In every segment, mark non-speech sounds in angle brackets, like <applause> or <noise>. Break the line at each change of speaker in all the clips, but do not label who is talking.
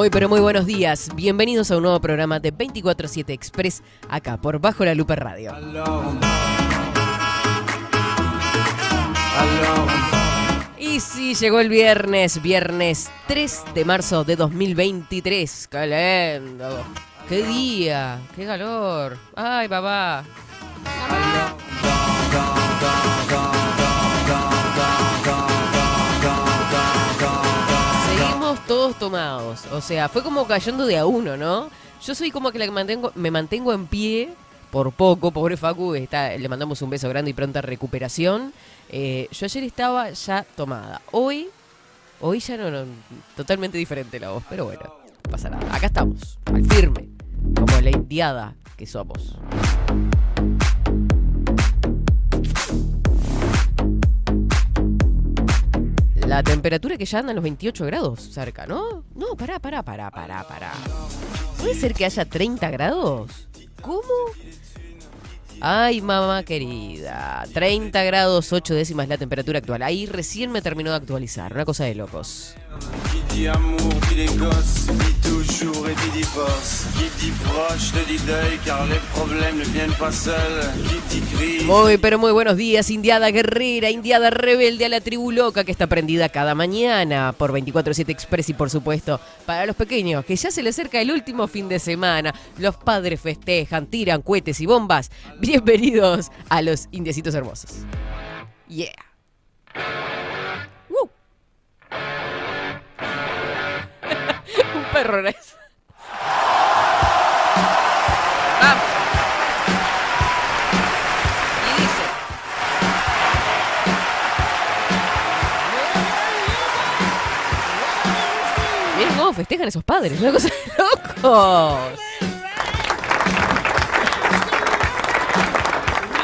Muy pero muy buenos días. Bienvenidos a un nuevo programa de 24/7 Express acá por Bajo la Lupa Radio. Y sí, llegó el viernes, viernes 3 de marzo de 2023. ¡Qué lindo! ¡Qué día! ¡Qué calor! ¡Ay, papá! Tomados. O sea, fue como cayendo de a uno, ¿no? Yo soy como que la que mantengo, me mantengo en pie por poco, pobre Facu, le mandamos un beso grande y pronta recuperación. Eh, yo ayer estaba ya tomada. Hoy, hoy ya no, no, totalmente diferente la voz, pero bueno, no pasa nada. Acá estamos, al firme, como la indiada que somos. La temperatura que ya anda en los 28 grados cerca, ¿no? No, pará, pará, pará, pará, pará. ¿Puede ser que haya 30 grados? ¿Cómo? Ay, mamá querida. 30 grados 8 décimas la temperatura actual. Ahí recién me terminó de actualizar. Una cosa de locos.
Qui dit amour, dit les gosses, dit toujours et dit divorce. Qui dit proche, te dit deuil, car les problèmes ne viennent pas seuls. Qui dit crise,
Muy, pero muy buenos días, Indiada Guerrera, Indiada Rebelde a la tribu loca que está prendida cada mañana por 24-7 Express y por supuesto para los pequeños, que ya se les acerca el último fin de semana. Los padres festejan, tiran cohetes y bombas. Bienvenidos a los Indiecitos Hermosos. Yeah. Eso. Vamos. Y dice. Festejan esos padres, una cosa de locos.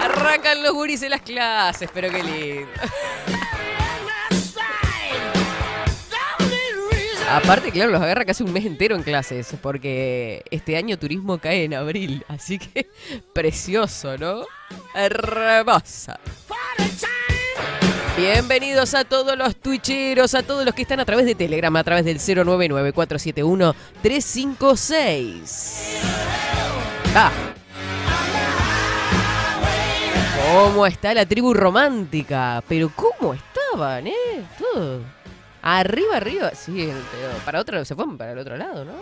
Arrancan los guris en las clases, pero qué lindo. Aparte, claro, los agarra casi un mes entero en clases, porque este año turismo cae en abril, así que <laughs> precioso, ¿no? Hermosa. Bienvenidos a todos los twitcheros, a todos los que están a través de Telegram, a través del 099-471-356. Ah. ¿Cómo está la tribu romántica? Pero ¿cómo estaban, eh? Todo. Arriba, arriba. Sí, pero para otro, se fueron para el otro lado, ¿no?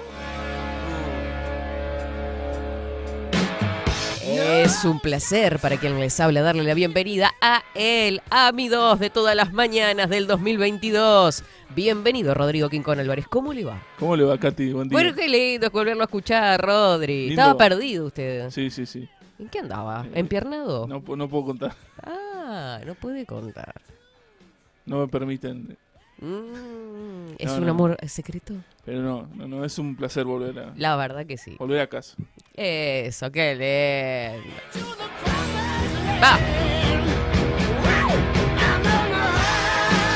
Es un placer para quien les habla darle la bienvenida a él, a mi dos de todas las mañanas del 2022. Bienvenido, Rodrigo Quincón Álvarez. ¿Cómo le va?
¿Cómo le va, Katy? Buen día.
Bueno, qué lindo volverlo a escuchar, Rodri.
Lindo.
Estaba perdido usted.
Sí, sí, sí.
¿En qué andaba?
Eh,
¿Empiernado?
No, no puedo contar.
Ah, no puede contar.
No me permiten.
Mm, ¿Es
No,
un
no.
amor secreto?
Pero no, no, no es un placer volver a,
La verdad que sí.
volver a casa.
Eso, qué lindo. Va.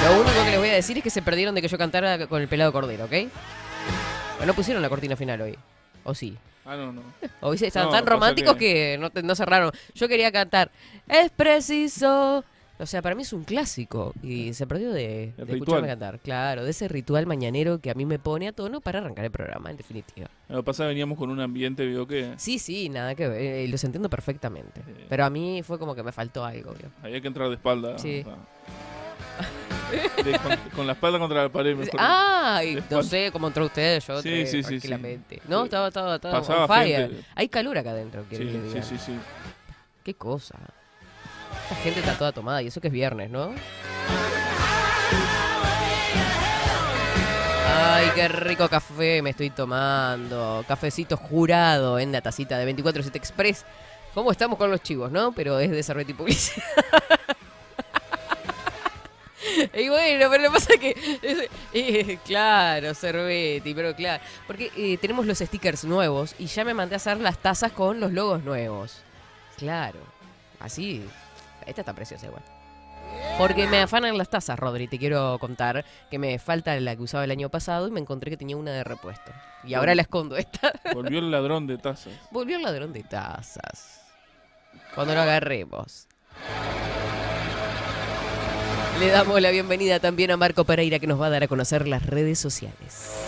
Lo único que les voy a decir es que se perdieron de que yo cantara con el pelado cordero, ¿ok? Pero no pusieron la cortina final hoy. ¿O sí?
Ah, no, no.
Hoy
No,
tan románticos
que-
que, no, no cerraron. Yo quería cantar Es preciso. O sea, para mí es un clásico. Y se perdió de, escucharme cantar. Claro, de ese ritual mañanero que a mí me pone a tono para arrancar el programa, en definitiva.
Lo que pasa veníamos con un ambiente, vio que
Sí, sí, nada que ver. eh, los entiendo perfectamente.
Sí.
Pero a mí fue como que me faltó algo. ¿vio?
había que entrar de espalda.
Sí.
o sea, de- con, con la espalda contra la pared. Mejor.
Ay,
de
no sé cómo entró usted, yo
Sí,
entré
sí,
tranquilamente. No, estaba, estaba, estaba
Pasaba
on fire.
gente.
Hay calor acá adentro, quiero
sí,
que
sí, sí.
Qué cosa. Esta gente está toda tomada y eso que es viernes, ¿no? Ay, qué rico café me estoy tomando. Cafecito jurado en la tacita de 24-7 Express. ¿Cómo estamos con los chivos, no? Pero es de Cerveti Publicidad. <laughs> y bueno, pero lo que pasa es que. eh, claro, Cervetti, pero claro. Porque eh, tenemos los stickers nuevos y ya me mandé a hacer las tazas con los logos nuevos. Claro. Así. Esta está preciosa igual. Porque me afanan las tazas, Rodri. Te quiero contar que me falta la que usaba el año pasado y me encontré que tenía una de repuesto. Y ahora la escondo esta. <laughs>
Volvió el ladrón de tazas.
Volvió el ladrón de tazas. Cuando lo agarremos. Le damos la bienvenida también a Marco Pereira que nos va a dar a conocer las redes sociales.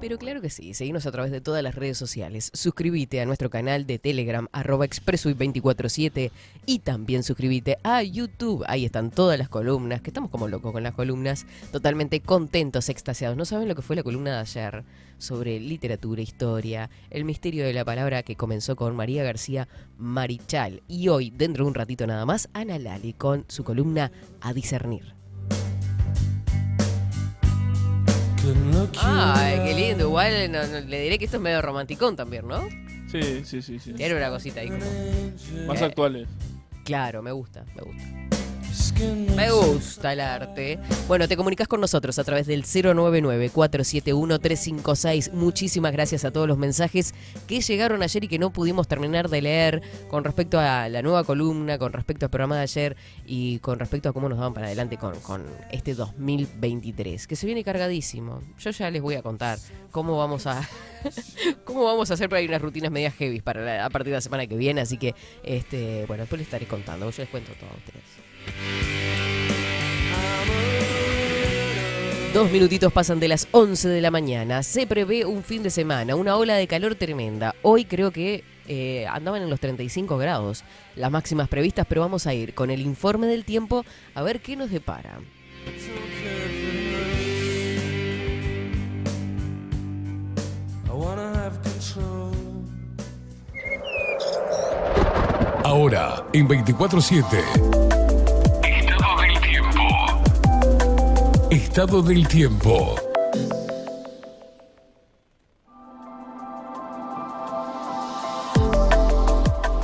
Pero claro que sí, seguimos a través de todas las redes sociales. Suscríbete a nuestro canal de Telegram, arroba expressui247 y también suscríbete a YouTube. Ahí están todas las columnas, que estamos como locos con las columnas, totalmente contentos, extasiados. No saben lo que fue la columna de ayer sobre literatura, historia, el misterio de la palabra que comenzó con María García Marichal. Y hoy, dentro de un ratito nada más, Ana Lali con su columna A discernir. Ay, qué lindo. Igual no- no- le diré que esto es medio romanticón también, ¿no?
Sí, sí, sí, sí.
Tiene una cosita ahí como...
Más
Eh.
actuales.
Claro, me gusta, me gusta. Me gusta el arte. Bueno, te comunicas con nosotros a través del 099-471-356. Muchísimas gracias a todos los mensajes que llegaron ayer y que no pudimos terminar de leer con respecto a la nueva columna, con respecto al programa de ayer y con respecto a cómo nos van para adelante con, con este 2023, que se viene cargadísimo. Yo ya les voy a contar cómo vamos a <laughs> cómo vamos a hacer para ir unas rutinas medias heavy para la- a partir de la semana que viene, así que este, bueno, después les estaré contando, yo les cuento todo a ustedes. Dos minutitos pasan de las 11 de la mañana. Se prevé un fin de semana, una ola de calor tremenda. Hoy creo que eh, andaban en los 35 grados las máximas previstas, pero vamos a ir con el informe del tiempo a ver qué nos depara.
Ahora, en 24-7. Estado del tiempo.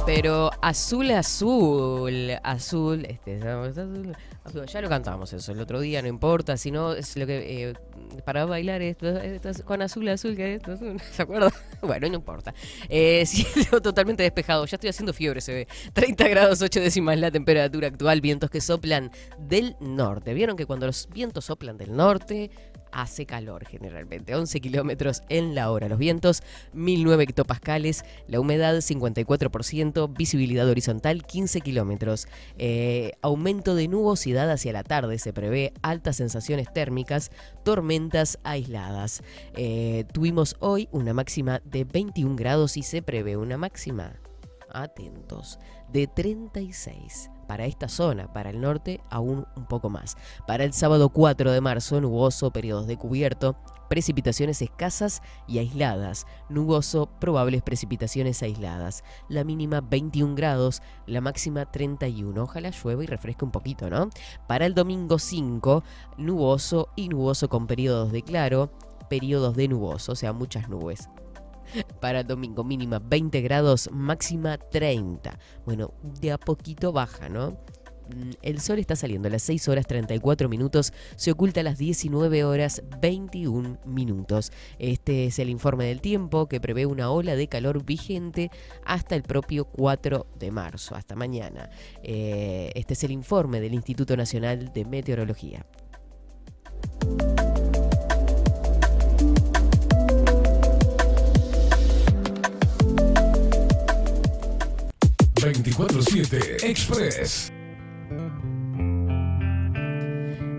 Pero azul, azul, azul, este, azul, azul, ya lo cantamos eso el otro día, no importa, si no es lo que eh, para bailar esto, esto es con azul, azul, que esto azul. <laughs> Bueno, no importa. Eh, <laughs> cielo totalmente despejado, ya estoy haciendo fiebre, se ve. 30 grados 8 décimas la temperatura actual, vientos que soplan del norte. ¿Vieron que cuando los vientos soplan del norte hace calor generalmente? 11 kilómetros en la hora. Los vientos 1009 hectopascales, la humedad 54%, visibilidad horizontal 15 kilómetros. Eh, aumento de nubosidad hacia la tarde se prevé, altas sensaciones térmicas, tormentas aisladas. Eh, tuvimos hoy una máxima de 21 grados y se prevé una máxima, atentos, de 36 para esta zona, para el norte aún un poco más. Para el sábado 4 de marzo, nuboso, periodos de cubierto, precipitaciones escasas y aisladas, nuboso, probables precipitaciones aisladas. La mínima 21 grados, la máxima 31. Ojalá llueva y refresque un poquito, ¿no? Para el domingo 5, nuboso y nuboso con periodos de claro, periodos de nuboso, o sea, muchas nubes. Para el domingo mínima 20 grados, máxima 30. Bueno, de a poquito baja, ¿no? Mm, El sol está saliendo a las 6 horas 34 minutos, se oculta a las 19 horas 21 minutos. Este es el informe del tiempo que prevé una ola de calor vigente hasta el propio 4 de marzo, hasta mañana. Eh, este es el informe del Instituto Nacional de Meteorología.
24-7 Express.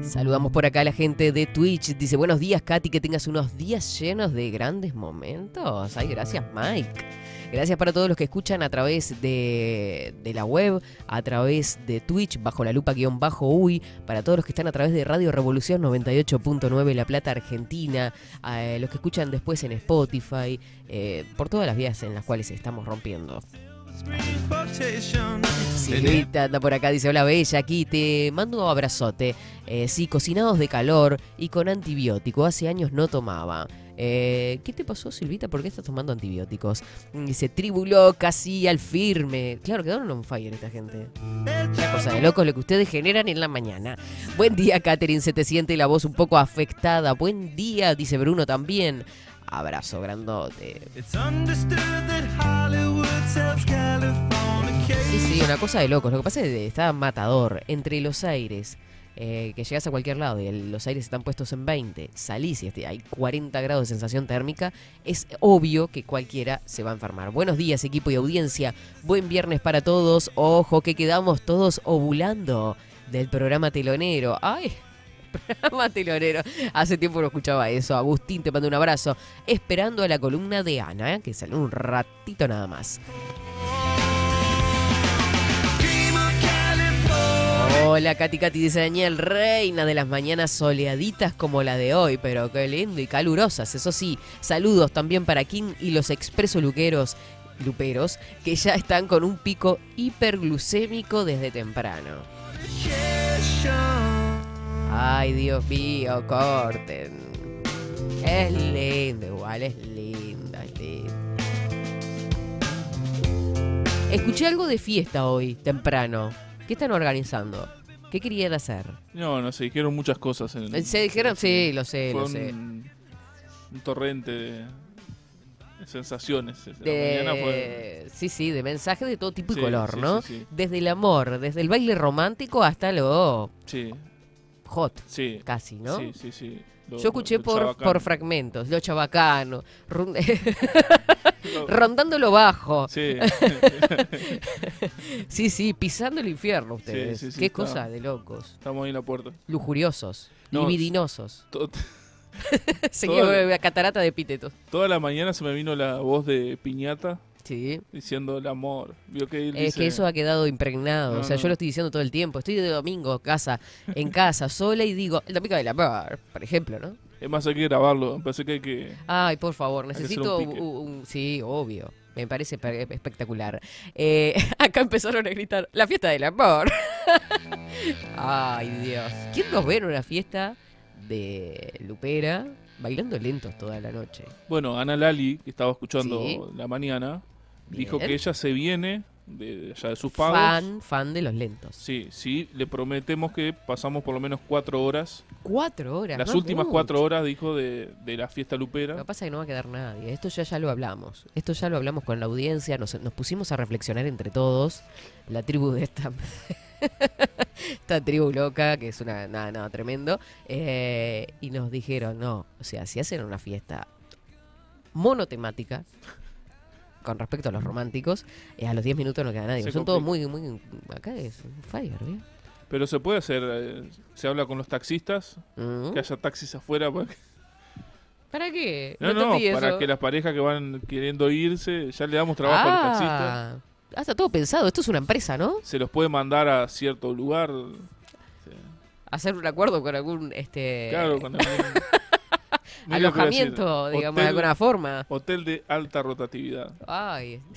Saludamos por acá a la gente de Twitch. Dice, buenos días, Katy, que tengas unos días llenos de grandes momentos. Ay, gracias, Mike. Gracias para todos los que escuchan a través de, de la web, a través de Twitch, bajo la lupa guion bajo UI, para todos los que están a través de Radio Revolución 98.9 La Plata, Argentina, eh, los que escuchan después en Spotify, eh, por todas las vías en las cuales estamos rompiendo. Silvita anda por acá, dice, hola Bella, aquí te mando un abrazote. Eh, sí, cocinados de calor y con antibiótico, hace años no tomaba. Eh, ¿Qué te pasó, Silvita? ¿Por qué estás tomando antibióticos? Mm, Dice, tribuló casi al firme. Claro, quedaron on fire esta gente. Una cosa de locos lo que ustedes generan en la mañana. Buen día, Catherine. Se te siente la voz un poco afectada. Buen día, dice Bruno también. Abrazo grandote. Sí, sí, una cosa de locos. Lo que pasa es que está matador. Entre los aires, eh, que llegas a cualquier lado y el- los aires están puestos en 20, salís y este- hay 40 grados de sensación térmica, es obvio que cualquiera se va a enfermar. Buenos días, equipo y audiencia. Buen viernes para todos. Ojo, que quedamos todos ovulando del programa telonero. ¡Ay! <laughs> Programa telonero. Hace tiempo no escuchaba eso. Agustín, te mando un abrazo. Esperando a la columna de Ana, ¿eh? que sale un ratito nada más. Hola, Katy Katy, dice Daniel, reina de las mañanas soleaditas como la de hoy, pero qué lindo y calurosas, eso sí. Saludos también para King y los expreso luqueros, luperos, que ya están con un pico hiperglucémico desde temprano. Ay, Dios mío, corten. Es lindo, igual, es linda, es linda. Escuché algo de fiesta hoy, temprano. ¿Qué están organizando? ¿Qué querían hacer?
No, no se dijeron muchas cosas. En,
¿Se dijeron? Sí, lo sé,
Fue
lo
un,
sé.
un torrente de, sensaciones.
De-
fue-
Sí, sí, de mensajes de todo tipo y
Sí,
color,
sí,
¿no?
sí, sí.
Desde el amor, desde el baile romántico hasta lo
Sí,
hot,
sí.
casi, ¿no?
Sí, sí, sí. Lo-
Yo escuché
lo
por,
chabacano.
por fragmentos, lo chabacano, run- <laughs>
Lo-
rondando lo bajo.
Sí, <laughs>
Sí, sí, pisando el infierno ustedes.
sí, sí,
Qué
está.
cosa de locos.
estamos ahí en la puerta.
Lujuriosos,
No,
libidinosos. <laughs> Seguimos la catarata de epítetos.
Toda la mañana se me vino la voz de Piñata
Sí.
diciendo el amor. Vio que él
Es
dice-
que eso ha quedado impregnado.
No,
o sea,
no.
yo lo estoy diciendo todo el tiempo. Estoy de domingo, casa, en casa, sola y digo, el domingo del amor, por ejemplo, ¿no?
Es más, hay que grabarlo. Parece que hay que.
Ay, por favor, necesito
un
un,
pique.
un- Sí, obvio. Me parece pe- espectacular. Eh, <laughs> acá empezaron a gritar, la fiesta del amor. <laughs> Ay, Dios. ¿Quién nos ve en una fiesta de Lupera bailando lentos toda la noche?
Bueno, Ana Lali, que estaba escuchando
Sí.
la mañana, dijo que ella se viene de allá de sus pagos.
Fan, fan de los lentos.
Sí, sí, le prometemos que pasamos por lo menos cuatro horas.
Cuatro horas.
Las
no
últimas
mucho.
cuatro horas, dijo, de, de la fiesta
Lo que
lupera.
pasa es que no va a quedar nadie. Esto ya ya lo hablamos. Esto ya lo hablamos con la audiencia. Nos, nos pusimos a reflexionar entre todos. La tribu de esta. <laughs> esta tribu loca, que es una. Nada, nada, tremendo. eh, y nos dijeron, no. O sea, si hacen una fiesta monotemática. Con respecto a los románticos, eh, a los 10 minutos no queda nadie.
Se
Son todos muy, muy. Acá es un fire, ¿bien?
Pero se puede hacer, eh, se habla con los taxistas, que haya taxis afuera. para que-
¿Para qué?
No, no,
entendí
para
eso.
que las parejas que van queriendo irse, ya le damos trabajo a los taxistas.
Ah, está todo pensado. Esto es una empresa, ¿no?
Se los puede mandar a cierto lugar.
hacer un acuerdo con algún este
Claro, con algún-
Alojamiento, digamos, de alguna forma.
Hotel de alta rotatividad.
Ay. <laughs>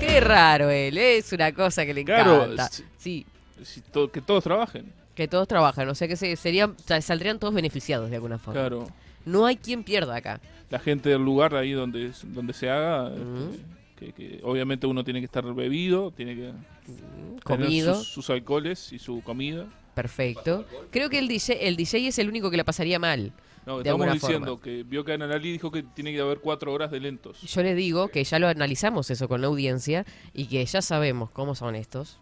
Qué raro él, ¿eh? es una cosa que le
Claro,
encanta. Sí,
Si to- que todos trabajen.
que todos trabajan, o sea que se, serían, saldrían todos beneficiados de alguna forma.
Claro.
No hay quien pierda acá.
La gente del lugar ahí donde, donde se haga. Este, que, que obviamente uno tiene que estar bebido, tiene que tener
Comido,
sus, sus alcoholes y su comida.
Perfecto. Creo que el DJ, el DJ es el único que la pasaría mal.
No,
De
estamos
alguna
diciendo
forma.
que vio que Ana Lali dijo que tiene que haber cuatro horas de lentos.
Yo le digo que ya lo analizamos eso con la audiencia y que ya sabemos cómo son estos,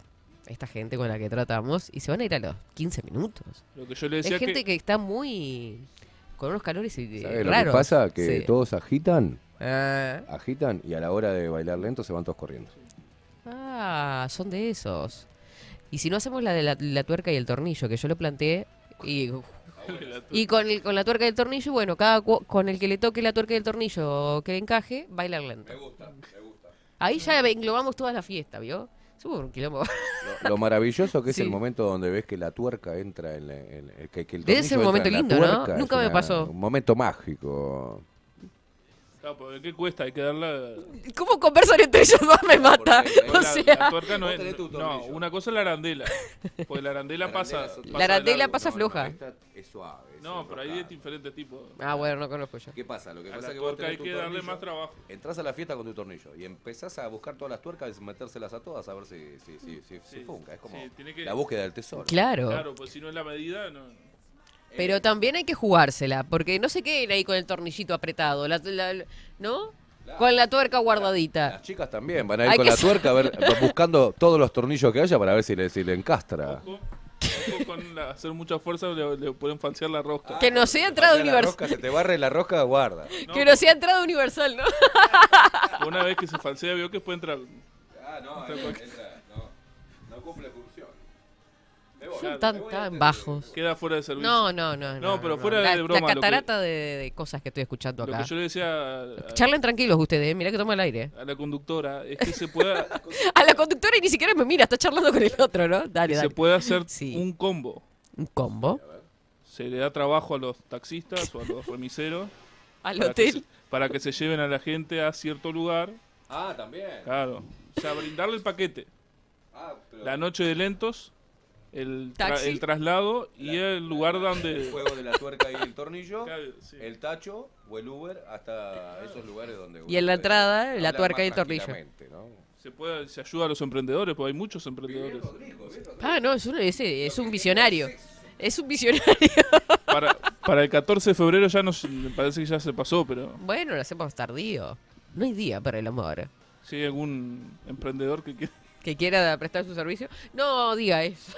esta gente con la que tratamos, y se van a ir a los 15 minutos.
Lo que yo le
Hay
decía
gente
que,
que... está muy. con unos calores y
¿Sabes lo
raros.
que pasa? Que
Sí.
todos agitan,
Ah,
agitan y a la hora de bailar lento se van todos corriendo.
ah, son de esos. Y si no hacemos la de la, la tuerca y el tornillo, que yo lo planteé, y, y con, el, con la tuerca y el tornillo, bueno, cada cu- con el que le toque la tuerca y el tornillo que le encaje, bailar lento. Me gusta, me gusta. Ahí ya englobamos toda la fiesta, ¿vio? Subo un quilombo.
Lo, lo maravilloso que es <laughs>
Sí.
el momento donde ves que la tuerca entra en, la- en- en- que, que el
Debe ser
tornillo
un momento lindo,
la
¿no? Nunca me
una-
pasó.
Un momento mágico.
Claro, porque ¿qué cuesta? Hay que darla.
¿Cómo conversan entre ellos dos? Me mata.
Porque-
O
la, la tuerca no es. No, una cosa es la arandela. Porque la arandela pasa.
es otra.
pasa
La
de
arandela
largo.
pasa
No,
floja.
es suave. es
No, pero hay de diferentes tipos.
ah, bueno, no conozco yo.
¿Qué pasa? Lo que
A
pasa
la
es que vos
hay
tenés tu
que darle más trabajo.
Entras a la fiesta con tu tornillo y empezás a buscar todas las tuercas y metérselas a todas a ver si, si, si, si, si
Sí,
funca. Es como
sí, tiene que-
la búsqueda del tesoro.
Claro.
Claro, pues si no es la medida, no.
Pero también hay que jugársela, porque no se queden ahí con el tornillito apretado, la- la- ¿no? Con la tuerca guardadita.
Las chicas también van a ir
Hay
con la <laughs> tuerca a ver, buscando todos los tornillos que haya para ver si le, si le encastra.
Ojo, ojo con la- hacer mucha fuerza le, le pueden falsear la rosca.
Que no sea
Te
entrada universal.
rosca, se te barre la rosca, guarda. <laughs>
No,
Que no sea entrada universal, ¿no?
Una vez que se falsea, veo que puede entrar.
Ah, no, entra, no, no cumple.
Son tan, tan bajos.
Queda fuera de servicio.
No, no, no.
No, pero fuera
la,
de broma,
La
lo
catarata de, de cosas que estoy escuchando
Lo
acá.
que yo le decía a,
Charlen tranquilos ustedes, mirá que toma el aire.
a la conductora es que se pueda, <laughs>
A la conductora y ni siquiera me mira, está charlando con el otro, ¿no? Dale,
que se
dale.
puede hacer
Sí.
un combo.
Un combo
Se le da trabajo a los taxistas o a los remiseros <laughs>
al
para que,
hotel.
se, para que se lleven a la gente a cierto lugar.
Ah, también.
Claro. O sea, brindarle el paquete.
Ah, pero
La noche de lentos, el, tra- el traslado y el lugar
el
donde...
juego de la tuerca y el tornillo, <laughs>
Claro, sí.
el tacho o el Uber hasta esos lugares donde
Y en la entrada, la tuerca y el tornillo.
¿no?
Se, puede, se ayuda a los emprendedores, porque hay muchos emprendedores.
Ah, no, es un, ese, es un visionario. Es un visionario. <laughs>
Para, para el 14 de febrero ya nos me parece que ya se pasó, pero
Bueno, lo hacemos tardío. No hay día para el amor.
si hay algún emprendedor que quiera...
Que quiera prestar su servicio. No diga eso.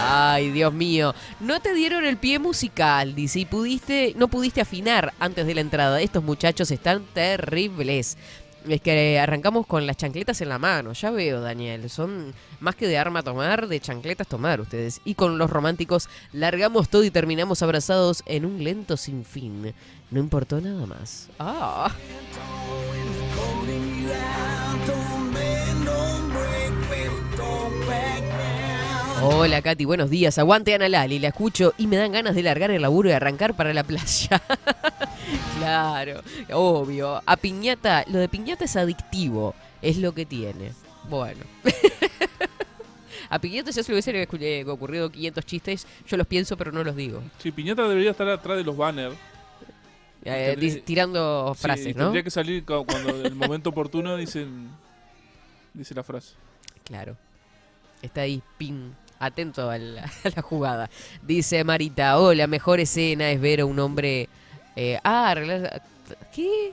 Ay, Dios mío. No te dieron el pie musical, dice, y pudiste, no pudiste afinar antes de la entrada. Estos muchachos están terribles. Es que arrancamos con las chancletas en la mano, ya veo, Daniel. Son más que de arma tomar, de chancletas tomar ustedes. Y con los románticos largamos todo y terminamos abrazados en un lento sinfín. No importó nada más. Ah. Hola Katy, buenos días. Aguante Ana Lali, la escucho y me dan ganas de largar el laburo y arrancar para la playa. <laughs> claro, obvio. A piñata, lo de piñata es adictivo, es lo que tiene. Bueno. <laughs> A Piñata ya se le hubiese ocurrido 500 chistes, yo los pienso pero no los digo.
Sí, Piñata debería estar atrás de los banners.
Eh,
tendría-
tirando
Sí,
frases,
y
¿no?
Tendría que salir cu- cuando en el momento oportuno dicen dice la frase.
Claro. Está ahí, pin, atento a la, <laughs> a la jugada. Dice Marita, oh, la mejor escena es ver a un hombre... eh, ah, arreglar... ¿Qué?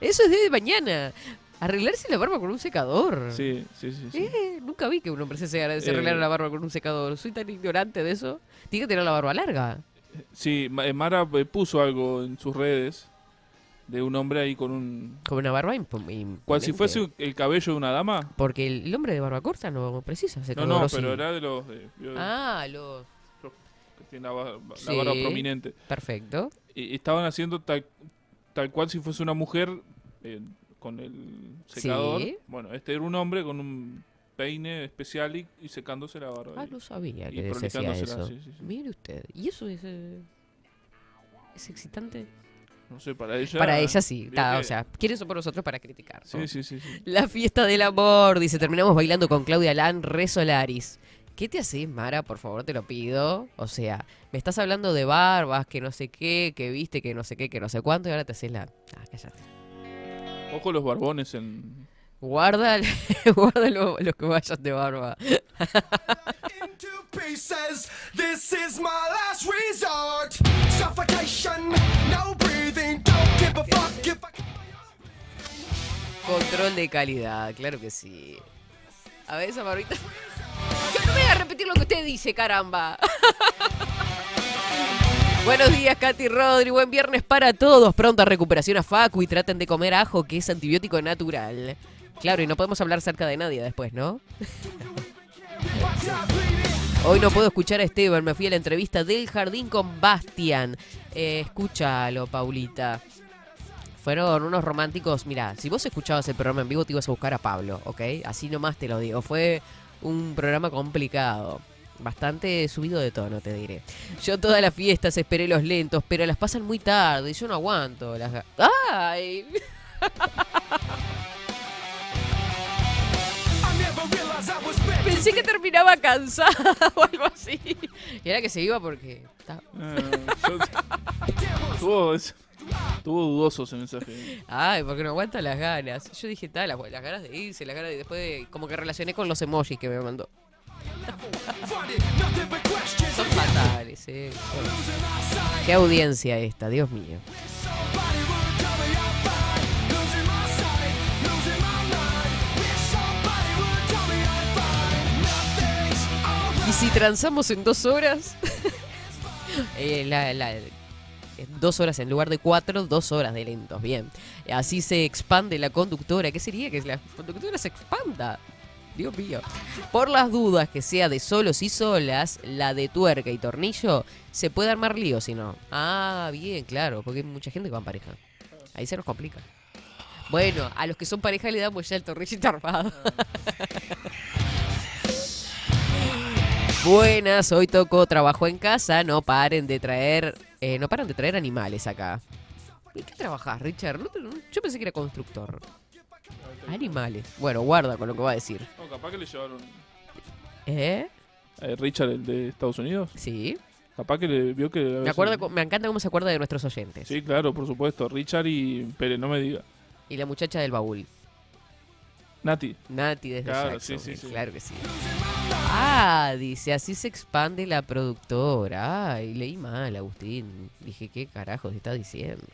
Eso es de mañana. Arreglarse la barba con un secador.
Sí, sí, sí. sí.
Eh, nunca vi que un hombre se, se
Eh.
arreglara la barba con un secador. Soy tan ignorante de eso. Tiene que tener la barba larga.
Sí, eh, Mara eh, puso algo en sus redes de un hombre ahí con un...
Con una barba imp-
Cual si
imponente.
fuese el cabello de una dama.
Porque el, el hombre de barba corta no precisa
No,
secador.
no,
¿o sí?
pero era de los... de- yo-
Ah, lo...
que tiene la, ba- la
Sí.
barba prominente.
Perfecto.
Y estaban haciendo tal, tal cual si fuese una mujer eh, con el secador.
Sí.
Bueno, este era un hombre con un peine especial y, y secándose la barba.
Ah, no sabía que se hacía eso.
sí.
Mire usted. ¿Y eso es, eh, es excitante?
No sé, para ella...
para ella sí.
vio
ta,
que-
O sea, quiere eso por nosotros para criticar. ¿no?
Sí, sí, sí. sí.
La fiesta del amor, dice. Terminamos bailando con Claudia Lan, Re Solaris. ¿Qué te haces, Mara? Por favor, te lo pido. O sea, me estás hablando de barbas, que no sé qué, que viste, que no sé qué, que no sé cuánto, y ahora te haces la. Ah, cállate.
Ojo los barbones en...
Guarda, <laughs> guarda lo, lo que vayas de barba.
This is my last resort. Suffocation, no
Control de calidad, claro que sí. A ver, esa. Yo no voy a repetir lo que usted dice, caramba. <laughs> Buenos días, Katy Rodri. Buen viernes para todos. Pronta recuperación a Facu y traten de comer ajo, que es antibiótico natural. Claro, y no podemos hablar cerca de nadie después, ¿no? <laughs> Hoy no puedo escuchar a Esteban, me fui a la entrevista del jardín con Bastian. Eh, escúchalo, Paulita. Fueron unos románticos. Mira, si vos escuchabas el programa en vivo, te ibas a buscar a Pablo, ¿ok? Así nomás te lo digo. Fue un programa complicado. Bastante subido de tono, te diré. Yo todas las fiestas esperé los lentos, pero las pasan muy tarde yo no aguanto. Las... ¡Ay! <laughs> Pensé que terminaba cansada <laughs> o algo así. Y era que se iba porque...
Eh, yo- Estuvo, es- estuvo dudoso ese mensaje.
Ay, porque no aguanta las ganas. Yo dije, tal, las, las ganas de irse, las ganas de después de... Como que relacioné con los emojis que me mandó. Son fatales, eh. Qué audiencia esta, Dios mío. Si transamos en dos horas... <laughs> eh, la- la- dos horas en lugar de cuatro, dos horas de lentos, bien. Así se expande la conductora. ¿Qué sería? Que la conductora se expanda. Dios mío. Por las dudas que sea de solos y solas, la de tuerca y tornillo, se puede armar lío si no. Ah, bien, claro, porque hay mucha gente que va en pareja. Ahí se nos complica. Bueno, a los que son pareja le damos ya el tornillito <laughs> armado. <laughs> Buenas, hoy tocó trabajo en casa, no paren de traer, eh, no paran de traer animales acá. ¿En qué trabajas, Richard? No te- no- yo pensé que era constructor. Animales. Bueno, guarda con lo que va a decir.
No, capaz que le llevaron
¿Eh?
a Richard, el de Estados Unidos.
Sí.
Capaz que le vio que.
Me, acuerdo, co- me encanta cómo se acuerda de nuestros oyentes.
Sí, claro, por supuesto. Richard y. Pérez, no me diga.
Y la muchacha del baúl.
Nati.
Nati desde
Claro, sí, sí, sí.
Claro que sí. Ah, dice, así se expande la productora. Ay, leí mal, Agustín. Dije, ¿qué carajos está diciendo?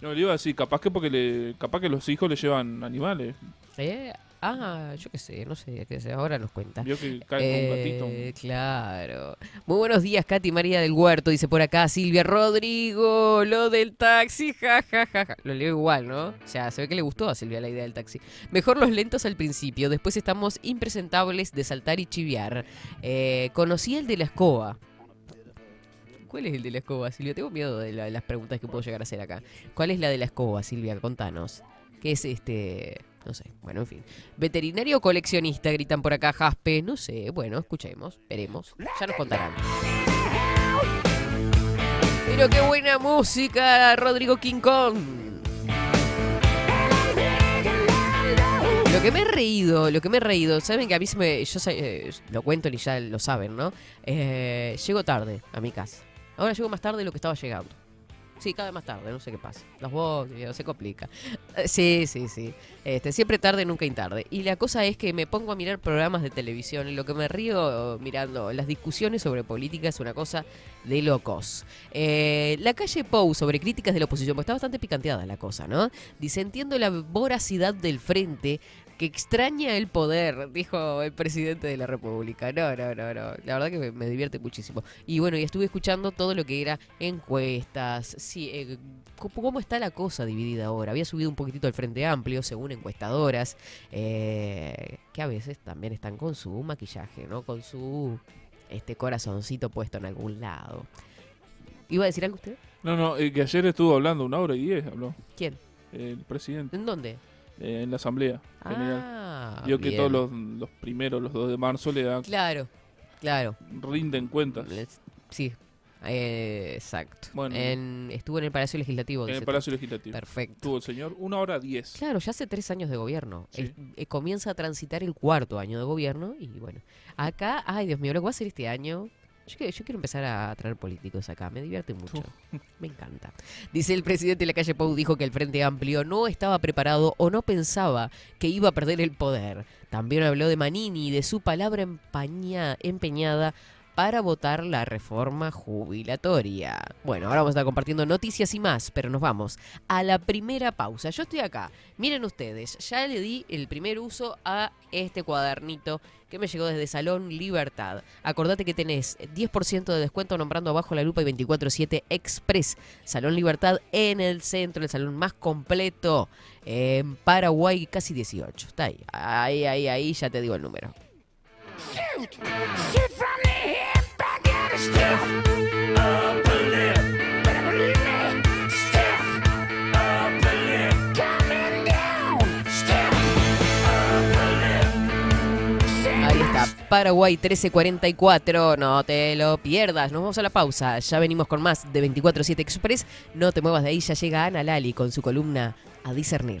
No, le iba a decir, capaz que porque le, capaz que los hijos le llevan animales.
¿Eh? Ah, yo qué sé, no sé, qué sé, ahora nos cuenta.
Vio que cae un gatito.
Eh, claro. Muy buenos días, Katy María del Huerto. Dice por acá Silvia Rodrigo, lo del taxi, ja, ja, ja, ja. Lo leo igual, ¿no? O sea, se ve que le gustó a Silvia la idea del taxi. Mejor los lentos al principio, después estamos impresentables de saltar y chiviar. Eh, conocí el de la escoba. ¿Cuál es el de la escoba, Silvia? Tengo miedo de la- las preguntas que puedo llegar a hacer acá. ¿Cuál es la de la escoba, Silvia? Contanos. ¿Qué es este...? No sé, bueno, en fin. Veterinario o coleccionista, gritan por acá, Jaspe. No sé, bueno, escuchemos, veremos. Ya nos contarán. Pero qué buena música, Rodrigo King Kong. Lo que me he reído, lo que me he reído, saben que a mí se me, yo eh, lo cuento y ya lo saben, ¿no? Eh, llego tarde a mi casa. Ahora llego más tarde de lo que estaba llegando. Sí, cada vez más tarde, no sé qué pasa. Los vos, se complica. Eh, Sí, sí, sí. Este, siempre tarde, nunca tarde. Y la cosa es que me pongo a mirar programas de televisión y lo que me río mirando las discusiones sobre política es una cosa de locos. Eh, la calle Pou sobre críticas de la oposición, pues está bastante picanteada la cosa, ¿no? Dice, entiendo la voracidad del frente que extraña el poder, dijo el presidente de la República. No, no, no, no. La verdad que me, me divierte muchísimo. Y bueno, y estuve escuchando todo lo que era encuestas, sí, eh, cómo, está la cosa dividida ahora. Había subido un poquitito el Frente Amplio, según encuestadoras, eh, que a veces también están con su maquillaje, ¿no? Con su este corazoncito puesto en algún lado. ¿Iba a decir algo usted?
No, no, eh, que ayer estuvo hablando una hora y diez, habló
¿Quién?
el presidente
¿En dónde?
Eh, en la asamblea general.
Ah,
Vio que
bien.
todos los, los primeros, los 2 de marzo, le dan,
Claro, claro.
rinden cuentas.
Les- Sí, eh, exacto.
Bueno.
En- estuvo en el Palacio Legislativo.
En el Palacio Legislativo.
Perfecto.
Estuvo el señor una hora diez.
Claro, ya hace tres años de gobierno.
Sí.
Eh, comienza a transitar el cuarto año de gobierno y bueno, acá, ay Dios mío, lo que va a hacer este año... Yo, quiero- yo quiero empezar a traer políticos acá, me divierte mucho, <laughs> me encanta. Dice el presidente de la calle Pou, dijo que el Frente Amplio no estaba preparado o no pensaba que iba a perder el poder. También habló de Manini y de su palabra empaña- empeñada para votar la reforma jubilatoria. Bueno, ahora vamos a estar compartiendo noticias y más, pero nos vamos a la primera pausa. Yo estoy acá, miren ustedes, ya le di el primer uso a este cuadernito que me llegó desde Salón Libertad. Acordate que tenés 10% de descuento nombrando abajo la lupa y 24-7 Express. Salón Libertad en el centro, el salón más completo en Paraguay, casi 18. Está ahí, ahí, ahí, ahí, ya te digo el número.
Shoot from
Ahí está. Paraguay 1344. No te lo pierdas. Nos vamos a la pausa. Ya venimos con más de 24-7 Express. No te muevas de ahí. Ya llega Ana Lali con su columna A Discernir.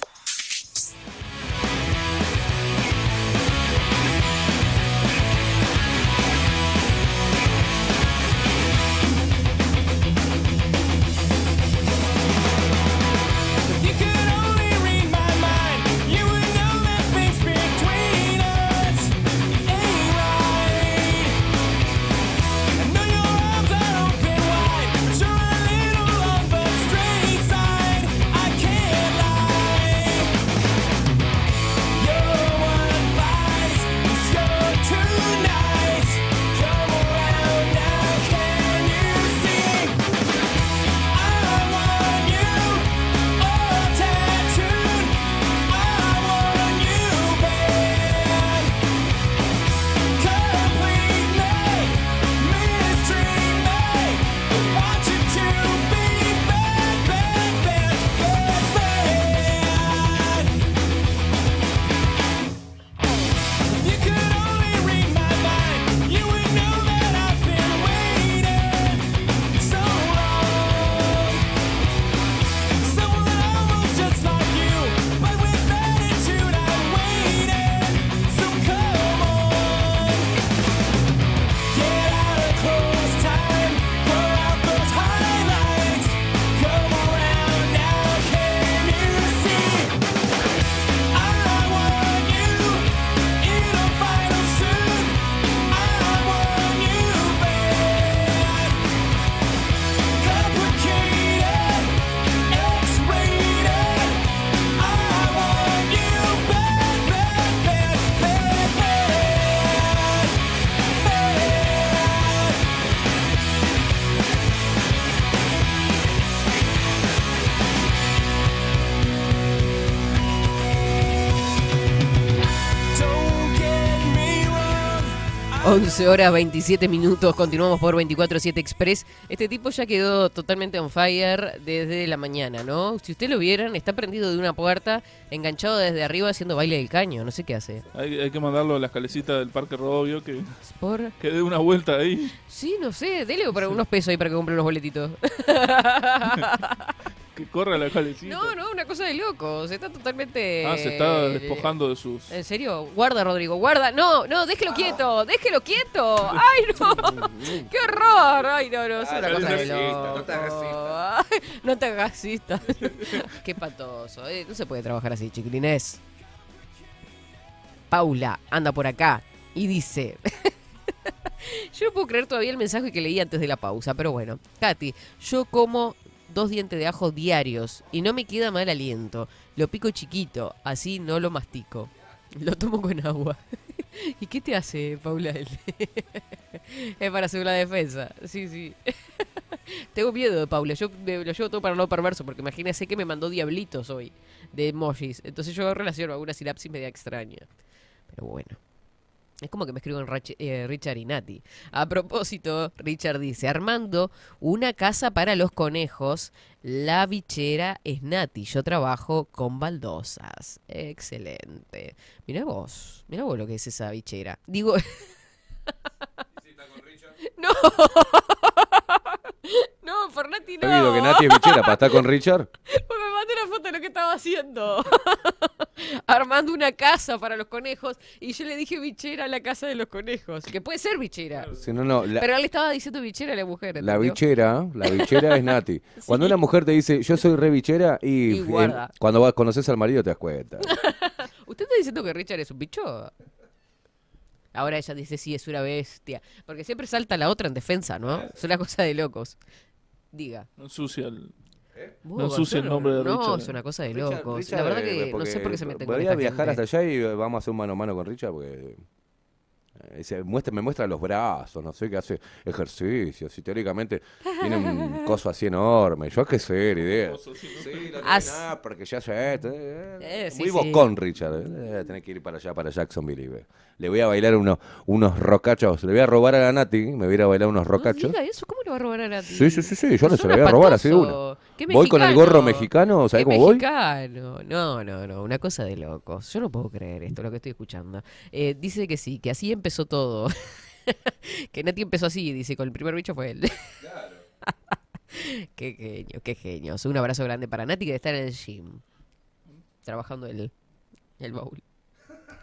11 horas 27 minutos, continuamos por 24-7 Express. Este tipo ya quedó totalmente on fire desde la mañana, ¿no? Si ustedes lo vieran, está prendido de una puerta, enganchado desde arriba haciendo baile del caño, no sé qué hace.
Hay, hay que mandarlo a las calecitas del Parque Rodovio que,
¿Por?
que dé una vuelta ahí.
Sí, no sé, dele para unos pesos ahí para que compre unos boletitos. <laughs> <laughs>
Que corra a la calecita.
No, no, una cosa de locos, está totalmente...
Ah, se está
eh,
despojando de sus.
¿En serio? Guarda, Rodrigo, guarda. No, no, déjelo quieto, déjelo quieto. ¡Ay, no! <laughs> ¡Qué horror! ¡Ay, no, no! Es
Ah,
una
no
cosa
te
de
hagas
loco.
no te hagas
No te hagas. <laughs> Qué patoso. eh, No se puede trabajar así, chiquilines. Paula anda por acá y dice... <laughs> Yo no puedo creer todavía el mensaje que leí antes de la pausa, pero bueno. Katy, yo como dos dientes de ajo diarios y no me queda mal aliento. Lo pico chiquito, así no lo mastico. Lo tomo con agua. <laughs> ¿Y qué te hace, Paula? <laughs> es para hacer la defensa. Sí, sí. <laughs> Tengo miedo de Paula. Yo me lo llevo todo para no perverso, porque imagínese que me mandó diablitos hoy de emojis. Entonces yo relaciono alguna sinapsis media extraña. Pero bueno. Es como que me escriben eh, Richard y Nati. A propósito, Richard dice, Armando, una casa para los conejos, la bichera es Nati, yo trabajo con baldosas. Excelente. Mira vos, mira vos lo que es esa bichera. Digo... <laughs> <laughs> no. <laughs> no, por Nati no.
¿Has oído que Nati es bichera para estar con <laughs> Richard?
Me mandé una foto de lo que estaba haciendo. <laughs> Armando una casa para los conejos. Y yo le dije bichera a la casa de los conejos. Que puede ser bichera.
Si no, no. La,
Pero él estaba diciendo bichera a la mujer.
la bichera, la bichera es Nati. Cuando una mujer te dice, yo soy re bichera, y, en- cuando vas, conoces al marido te das cuenta.
¿Usted está diciendo que Richard es un bicho? Ahora ella dice, sí, es una bestia. Porque siempre salta la otra en defensa, ¿no? Es una cosa de locos. Diga.
No ensucia el.
Vos,
No ensucia el nombre de
No,
Richard.
es una cosa de
Richard-
locos.
Richard,
la verdad
eh,
que no sé por qué se meten con
Podría
esta
viajar
gente.
hasta allá y eh, vamos a hacer un mano a mano con Richard porque se muestra, me muestra los brazos, no sé qué hace ejercicios. Y teóricamente tiene un <laughs> coso así enorme. Yo qué sé, la idea. Sí, no
As-
tiene nada porque ya sé. esto, eh,
Eh, sí,
Muy
sí.
bocón, Richard. Eh, tenés que ir para allá, para Jacksonville. ve. Le voy a bailar unos, unos rocachos. Le voy a robar a la Nati. Me voy a ir a bailar unos
No
rocachos.
diga eso, ¿cómo le va a robar a Nati?
Sí, sí, sí, sí, yo no se lo voy a robar así de
apatoso.
Una.
¿Qué
Voy con el gorro
mexicano?
mexicano, ¿sabés
¿Qué
cómo voy?
mexicano? No, no, no, una cosa de locos. Yo no puedo creer esto, lo que estoy escuchando. Eh, dice que sí, que así empezó todo. <laughs> que Nati empezó así, dice, con el primer bicho fue él. <laughs> qué genio, qué genio. Un abrazo grande para Nati que está en el gym. Trabajando el, el baúl.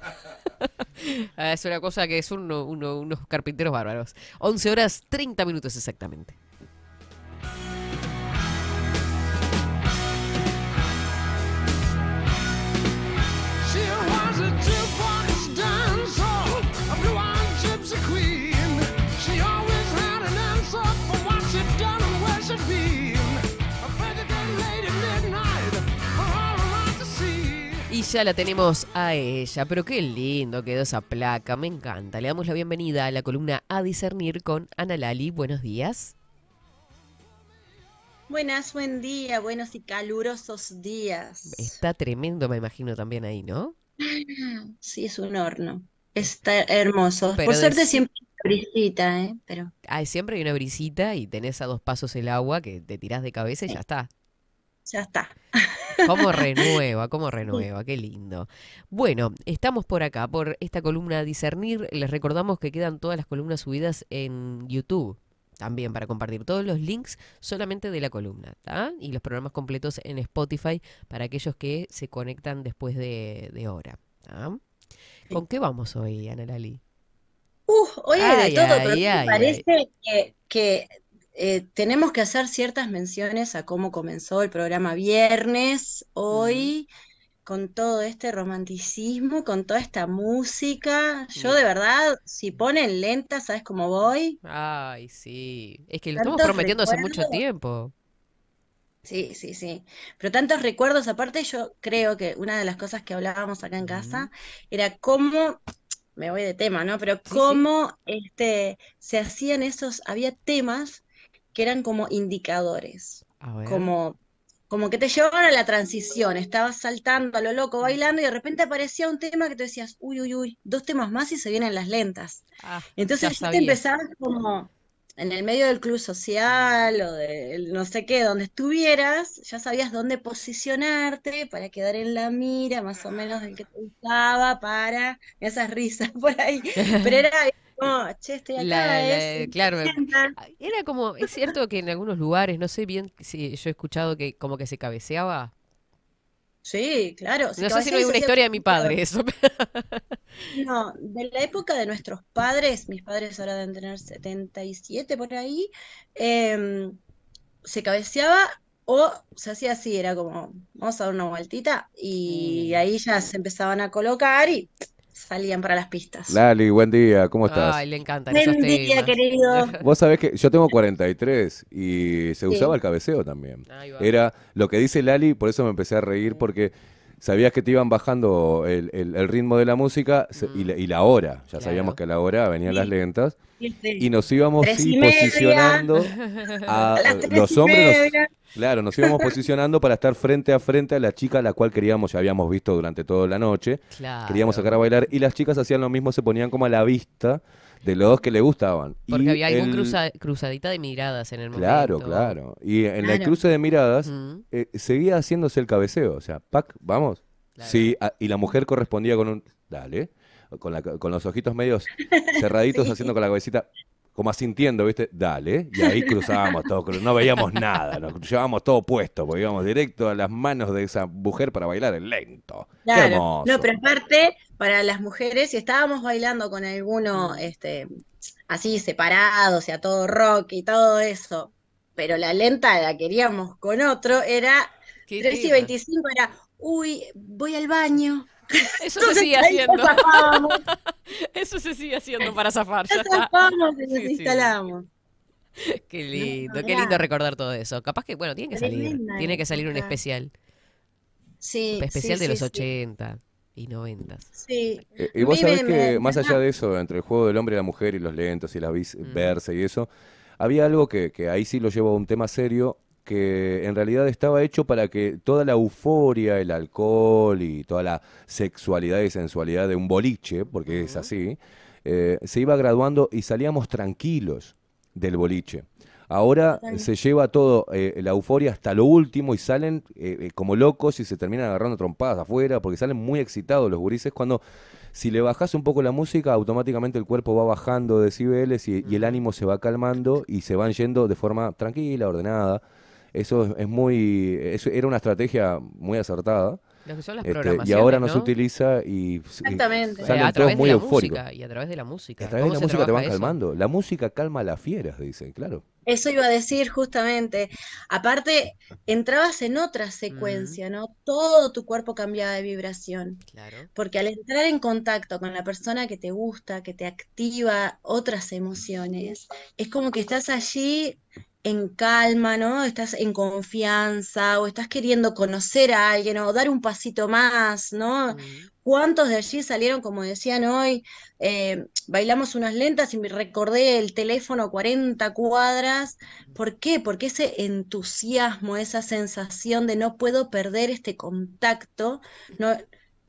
<laughs> Ah, es una cosa que son uno- uno- unos carpinteros bárbaros. 11 horas 30 minutos exactamente. Ya la tenemos a ella, pero qué lindo quedó esa placa, me encanta. Le damos la bienvenida a la columna A Discernir con Ana Lali. Buenos días.
Buenas, buen día, buenos y calurosos días.
Está tremendo, me imagino también ahí, ¿no? <clears throat>
Sí, es un horno. Está hermoso.
Pero
Por suerte siempre hay brisita, ¿eh? Pero
Ah, siempre hay una brisita y tenés a dos pasos el agua que te tirás de cabeza y ya está.
ya está.
¿Cómo renueva? ¿Cómo <laughs> renueva? Qué lindo. Bueno, estamos por acá, por esta columna discernir. Les recordamos que quedan todas las columnas subidas en YouTube. También para compartir todos los links solamente de la columna, ¿tá? Y los programas completos en Spotify para aquellos que se conectan después de, de hora. ¿tá? ¿Con qué vamos hoy, Ana Lali?
Uf, hoy hay
Ay,
de todo,
ay,
pero ¿no te
ay,
parece que, que, eh, tenemos que hacer ciertas menciones a cómo comenzó el programa viernes, hoy, con todo este romanticismo, con toda esta música? Yo de verdad, si ponen lenta, ¿sabes cómo voy?
Ay, sí. Es que lo estamos prometiendo hace mucho tiempo.
Sí, sí, sí. Pero tantos recuerdos, aparte yo creo que una de las cosas que hablábamos acá en casa era cómo, me voy de tema, ¿no? Pero cómo este, se hacían esos, había temas que eran como indicadores, como, como que te llevaban a la transición, estabas saltando a lo loco, bailando y de repente aparecía un tema que tú decías, uy, uy, uy, dos temas más y se vienen las lentas.
Ah,
Entonces
ya
te empezabas como en el medio del club social o del no sé qué, donde estuvieras, ya sabías dónde posicionarte para quedar en la mira más o menos del que te gustaba para esas risas <laughs> por ahí. Pero era como, che, estoy acá,
La- la-
es
claro, me-
60.
Era como, es cierto que en algunos lugares, no sé bien si yo he escuchado que como que se cabeceaba.
Sí, claro.
No sé si no
cabeceaba y
es
se
una historia de mi padre eso.
No, de la época de nuestros padres, mis padres ahora deben tener 77 por ahí, em, se cabeceaba o se hacía así, era como, vamos a dar una vueltita y ahí ya se empezaban a colocar y salían para las pistas.
Lali, buen día, ¿cómo estás?
Ay, le encantan esos
Buen día,
temas.
querido. <laughs>
Vos sabés que yo tengo 43 y se
Sí.
usaba el cabeceo también.
Ahí va.
Era lo que dice Lali, por eso me empecé a reír, porque sabías que te iban bajando el, el- el ritmo de la música se- y, la, y la hora. Ya sabíamos que a la hora venían las lentas. Y nos íbamos
y
posicionando <laughs> a,
tres
los hombres nos- claro nos íbamos posicionando para estar frente a frente a la chica a la cual queríamos ya habíamos visto durante toda la noche.
Claro.
queríamos sacar a bailar y las chicas hacían lo mismo se ponían como a la vista de los que le gustaban
Porque
Y
había algún
el-
cruza- cruzadita de miradas en el momento.
Claro, claro. Y en el
Claro.
cruce de miradas
Mm.
eh, seguía haciéndose el cabeceo. O sea, pac, vamos. Sí, a- y la mujer correspondía con un, dale, con, la, con los ojitos medios <laughs> cerraditos,
Sí.
haciendo con la cabecita, como asintiendo, ¿viste? Dale. Y ahí cruzábamos todo, no veíamos nada, nos llevábamos todo puesto, porque íbamos directo a las manos de esa mujer para bailar el lento. Qué
Claro,
hermoso.
no, pero aparte, para las mujeres, si estábamos bailando con alguno, este, así separados, y a todo rock y todo eso, pero la lenta la queríamos con otro, era
¿Qué
3 y
tema?
25, era, uy, voy al baño.
Eso se
Entonces,
sigue
ahí
haciendo. <laughs> Eso se sigue haciendo para zafar. Ya
zafábamos y nos
Sí, sí.
instalamos.
Qué lindo,
No,
qué lindo recordar todo eso. Capaz que, bueno, tiene que salir.
Tremenda
Tiene que salir un especial.
Sí,
especial
sí,
de los
sí, sí.
80. y noventas.
Sí.
Eh, y vos sabés que
me-
más
me
allá de eso, entre el juego del hombre y la mujer y los lentos y la viceversa y eso, había algo que, que ahí sí lo llevo a un tema serio, que en realidad estaba hecho para que toda la euforia, el alcohol y toda la sexualidad y sensualidad de un boliche, porque es así, eh, se iba graduando y salíamos tranquilos del boliche. Ahora
Totalmente.
se lleva todo, eh, la euforia hasta lo último y salen eh, eh, como locos y se terminan agarrando trompadas afuera porque salen muy excitados los gurises cuando si le bajás un poco la música automáticamente el cuerpo va bajando decibeles y, y el ánimo se va calmando y se van yendo de forma tranquila, ordenada. Eso es, es muy, eso era una estrategia muy acertada.
Lo que son las
Este, y ahora no, se utiliza y, y
Exactamente.
Eh,
salen
a
todos
través
muy
de la
eufóricos.
música y a través de la música.
A través de
¿Cómo
la música te van
eso?
calmando. La música calma a las fieras, dicen, claro.
Eso iba a decir justamente. Aparte, entrabas en otra secuencia, ¿no? Todo tu cuerpo cambiaba de vibración.
Claro.
Porque al entrar en contacto con la persona que te gusta, que te activa otras emociones, es como que estás allí en calma, ¿no? Estás en confianza o estás queriendo conocer a alguien o dar un pasito más, ¿no? ¿Cuántos de allí salieron, como decían hoy, eh, bailamos unas lentas y me recordé el teléfono 40 cuadras? ¿Por qué? Porque ese entusiasmo, esa sensación de no puedo perder este contacto, no,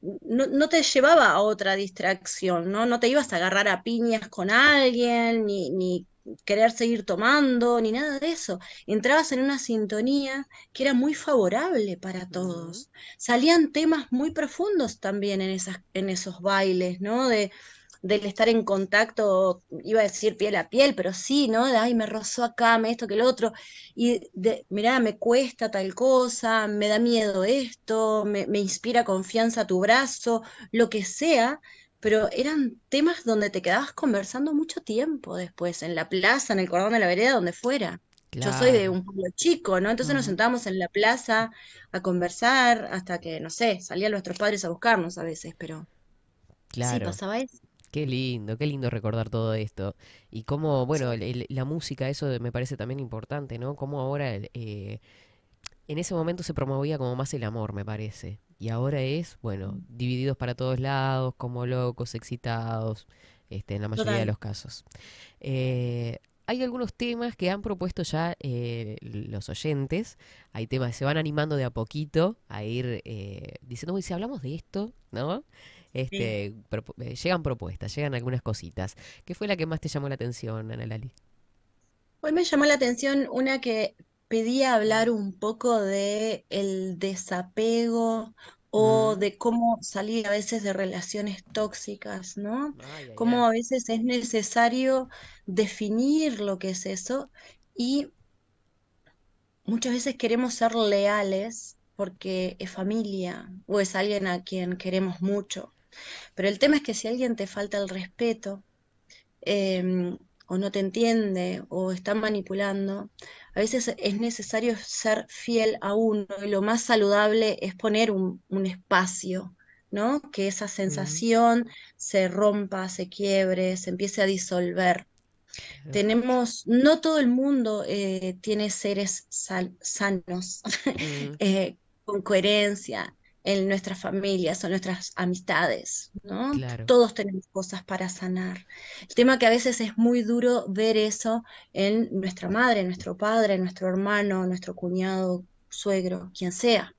no, no te llevaba a otra distracción, ¿no? No te ibas a agarrar a piñas con alguien, ni, ni querer seguir tomando, ni nada de eso. Entrabas en una sintonía que era muy favorable para todos. Salían temas muy profundos también en esas, en esos bailes, ¿no? De, del estar en contacto, iba a decir piel a piel, pero sí, ¿no? De, ay, me rozó acá, me esto que lo otro, y de, mirá, me cuesta tal cosa, me da miedo esto, me, me inspira confianza tu brazo, lo que sea, pero eran temas donde te quedabas conversando mucho tiempo después, en la plaza, en el cordón de la vereda, donde fuera. Yo soy de un pueblo chico, ¿no? Entonces nos sentábamos en la plaza a conversar hasta que, no sé, salían nuestros padres a buscarnos a veces, pero sí
Claro.
pasaba eso.
Qué lindo, qué lindo recordar todo esto. Y cómo, bueno, el- el- la música, eso me parece también importante, ¿no? Cómo ahora, eh, en ese momento se promovía como más el amor, me parece. Y ahora es, bueno, divididos para todos lados, como locos, excitados, este, en la mayoría de los casos. Eh, hay algunos temas que han propuesto ya eh, los oyentes. Hay temas que se van animando de a poquito a ir eh, diciendo, uy, si hablamos de esto, ¿no? Este, eh, llegan propuestas, llegan algunas cositas. ¿Qué fue la que más te llamó la atención, Ana Lali?
Hoy me llamó la atención una que pedía hablar un poco de el desapego o
Mm.
de cómo salir a veces de relaciones tóxicas, ¿no?
Ay, ay,
Cómo
ay.
a veces es necesario definir lo que es eso y muchas veces queremos ser leales porque es familia o es alguien a quien queremos mucho. Pero el tema es que si alguien te falta el respeto, em, o no te entiende o está manipulando, a veces es necesario ser fiel a uno y lo más saludable es poner un, un espacio, ¿no? Que esa sensación se rompa, se quiebre, se empiece a disolver. Tenemos, no todo el mundo eh, tiene seres sal- sanos, <laughs>
Mm,
eh, con coherencia en nuestras familias o nuestras amistades, ¿no?
claro.
Todos tenemos cosas para sanar. El tema que a veces es muy duro ver eso en nuestra madre, nuestro padre, nuestro hermano, nuestro cuñado, suegro, quien sea.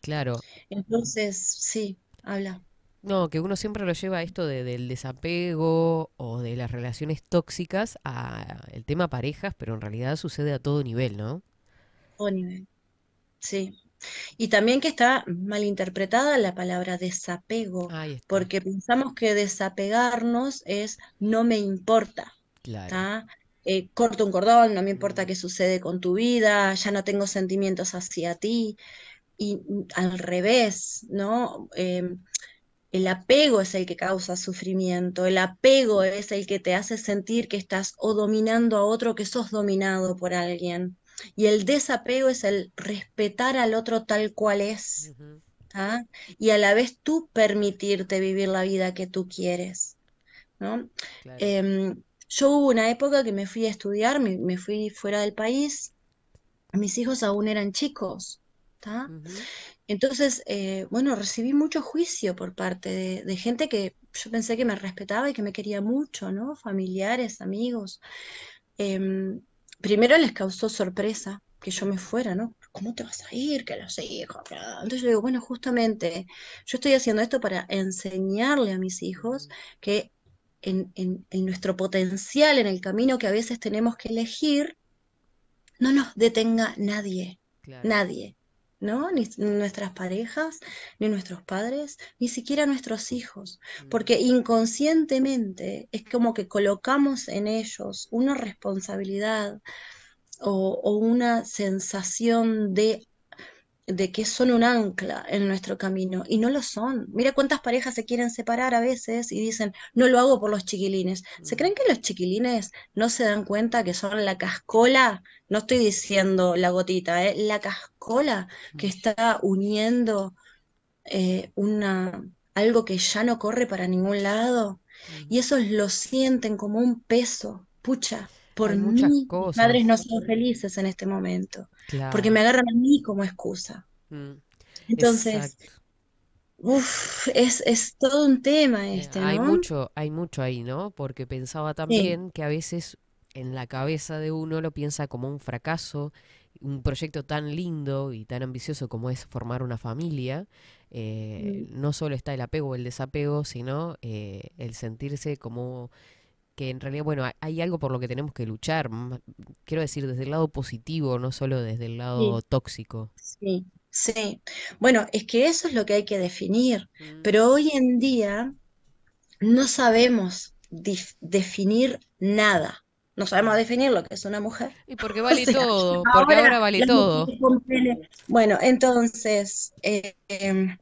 Claro.
Entonces, sí, habla.
No, que uno siempre lo lleva a esto de- del desapego o de las relaciones tóxicas a el tema parejas, pero en realidad sucede a todo nivel, ¿no?
O nivel. Sí. Y también que está malinterpretada la palabra desapego, porque pensamos que desapegarnos es no me importa.
Claro.
Eh, corto un cordón, no me importa qué sucede con tu vida, ya no tengo sentimientos hacia ti. Y al revés, ¿no? Em, el apego es el que causa sufrimiento, el apego es el que te hace sentir que estás o dominando a otro, que sos dominado por alguien. Y el desapego es el respetar al otro tal cual es. ¿tá? Y a la vez tú permitirte vivir la vida que tú quieres, ¿no?
Claro.
Em, yo hubo una época que me fui a estudiar, me, me fui fuera del país, mis hijos aún eran chicos, ¿tá? Entonces, eh, bueno, recibí mucho juicio por parte de, de gente que yo pensé que me respetaba y que me quería mucho, ¿no? Familiares, amigos. Em, primero les causó sorpresa que yo me fuera, ¿no? ¿Cómo te vas a ir? Que los hijos. bla". Entonces yo digo, bueno, justamente yo estoy haciendo esto para enseñarle a mis hijos que en, en- en nuestro potencial, en el camino que a veces tenemos que elegir, no nos detenga nadie, nadie, ¿no? Ni nuestras parejas, ni nuestros padres, ni siquiera nuestros hijos, porque inconscientemente es como que colocamos en ellos una responsabilidad o, o una sensación de, de que son un ancla en nuestro camino y no lo son. Mira cuántas parejas se quieren separar a veces y dicen, no lo hago por los chiquilines. ¿Se creen que los chiquilines no se dan cuenta que son la cascola? No estoy diciendo la gotita, ¿eh? La cascola que está uniendo eh, una, algo que ya no corre para ningún lado. Y esos lo sienten como un peso. Pucha, por
muchas
mí, mis padres no son felices en este momento, porque me agarran a mí como excusa.
Mm,
Entonces, uf, es, es todo un tema
Eh,
este,
Hay
¿no?
mucho, hay mucho ahí, ¿no? Porque pensaba también que a veces en la cabeza de uno lo piensa como un fracaso, un proyecto tan lindo y tan ambicioso como es formar una familia. eh, no solo está el apego o el desapego, sino eh, el sentirse como que en realidad, bueno, hay- algo por lo que tenemos que luchar, quiero decir, desde el lado positivo, no solo desde el lado
Sí.
tóxico.
Sí, sí. Bueno, es que eso es lo que hay que definir, pero hoy en día no sabemos definir nada. No sabemos definir lo que es una mujer.
Y porque <laughs> vale
sea,
todo, <laughs> porque ahora vale todo.
Bueno, entonces, eh, em,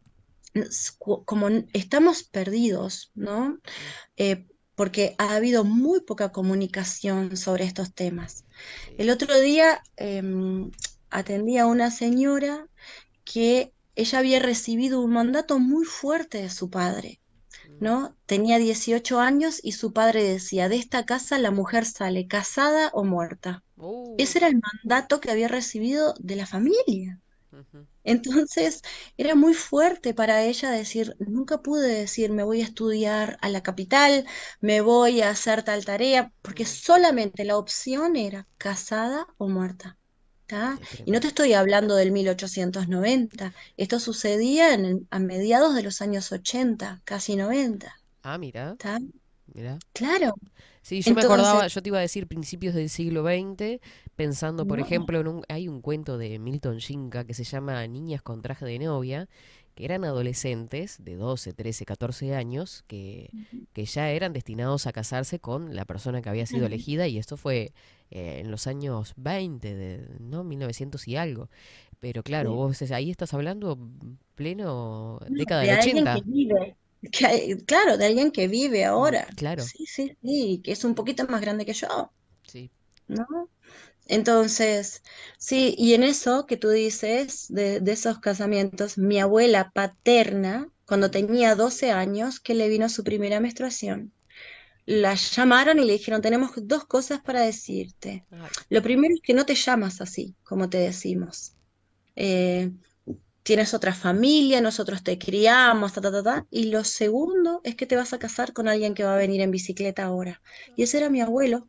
como estamos perdidos, ¿no? Eh, porque ha habido muy poca comunicación sobre estos temas. El otro día em, atendí a una señora que ella había recibido un mandato muy fuerte de su padre, ¿no? Tenía 18 años y su padre decía, de esta casa la mujer sale casada o muerta. Ese era el mandato que había recibido de la familia. Entonces era muy fuerte para ella decir, nunca pude decir, me voy a estudiar a la capital, me voy a hacer tal tarea, porque solamente la opción era casada o muerta. ¿tá? Y no te estoy hablando del 1890, esto sucedía en el- a mediados de los años 80, casi 90.
Ah, mira,
¿tá?
mira.
Claro.
Sí, yo me acordaba, yo te iba a decir principios del siglo XX, pensando, por
No.
ejemplo, en un, hay un cuento de Milton Shinka que se llama Niñas con traje de novia, que eran adolescentes de 12, 13, 14 años, que, que ya eran destinados a casarse con la persona que había sido elegida, y esto fue eh, en los años 20, de, ¿no? 1900 y algo. Pero claro,
Sí.
vos ahí estás hablando pleno
no,
década
de
del
alguien
80.
que vive, que claro, de alguien que vive ahora.
claro.
Sí, sí, sí, que es un poquito más grande que yo.
Sí.
¿no? Entonces, sí, y en eso que tú dices, de, de esos casamientos, mi abuela paterna, cuando tenía 12 años, que le vino su primera menstruación, la llamaron y le dijeron, tenemos dos cosas para decirte. Lo primero es que no te llamas así, como te decimos. Eh, tienes otra familia, nosotros te criamos, ta, ta, ta, ta. Y lo segundo es que te vas a casar con alguien que va a venir en bicicleta ahora. Y ese era mi abuelo,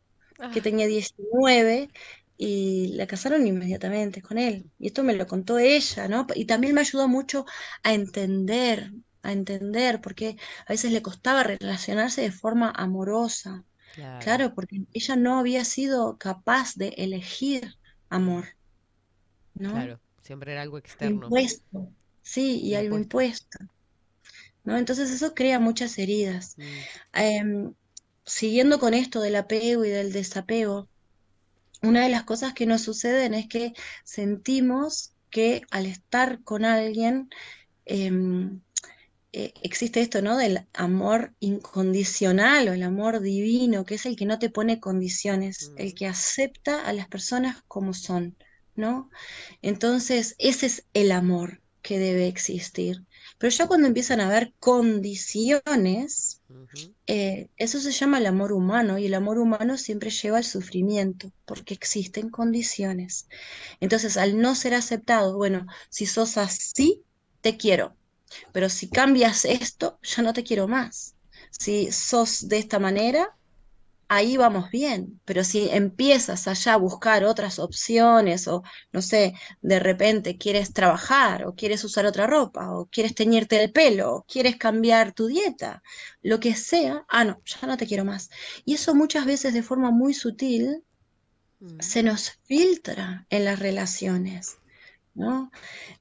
que tenía 19 y la casaron inmediatamente con él. Y esto me lo contó ella, ¿no? Y también me ayudó mucho a entender, a entender, porque a veces le costaba relacionarse de forma amorosa.
Claro.
Claro, porque ella no había sido capaz de elegir amor, ¿no?
Claro, siempre era algo externo.
Impuesto, sí, y algo impuesto, ¿no? Entonces eso crea muchas heridas.
Mm.
Em, siguiendo con esto del apego y del desapego, una de las cosas que nos suceden es que sentimos que al estar con alguien em, eh, existe esto, ¿no? Del amor incondicional o el amor divino, que es el que no te pone condiciones, el que acepta a las personas como son, ¿no? Entonces, ese es el amor que debe existir. Pero ya cuando empiezan a haber condiciones, eh, eso se llama el amor humano y el amor humano siempre lleva al sufrimiento porque existen condiciones. Entonces, al no ser aceptado, bueno, si sos así, te quiero, pero si cambias esto, ya no te quiero más. Si sos de esta manera, ahí vamos bien, pero si empiezas allá a buscar otras opciones o, no sé, de repente quieres trabajar o quieres usar otra ropa o quieres teñirte el pelo o quieres cambiar tu dieta, lo que sea, ah, no, ya no te quiero más. Y eso muchas veces de forma muy sutil se nos filtra en las relaciones, ¿no?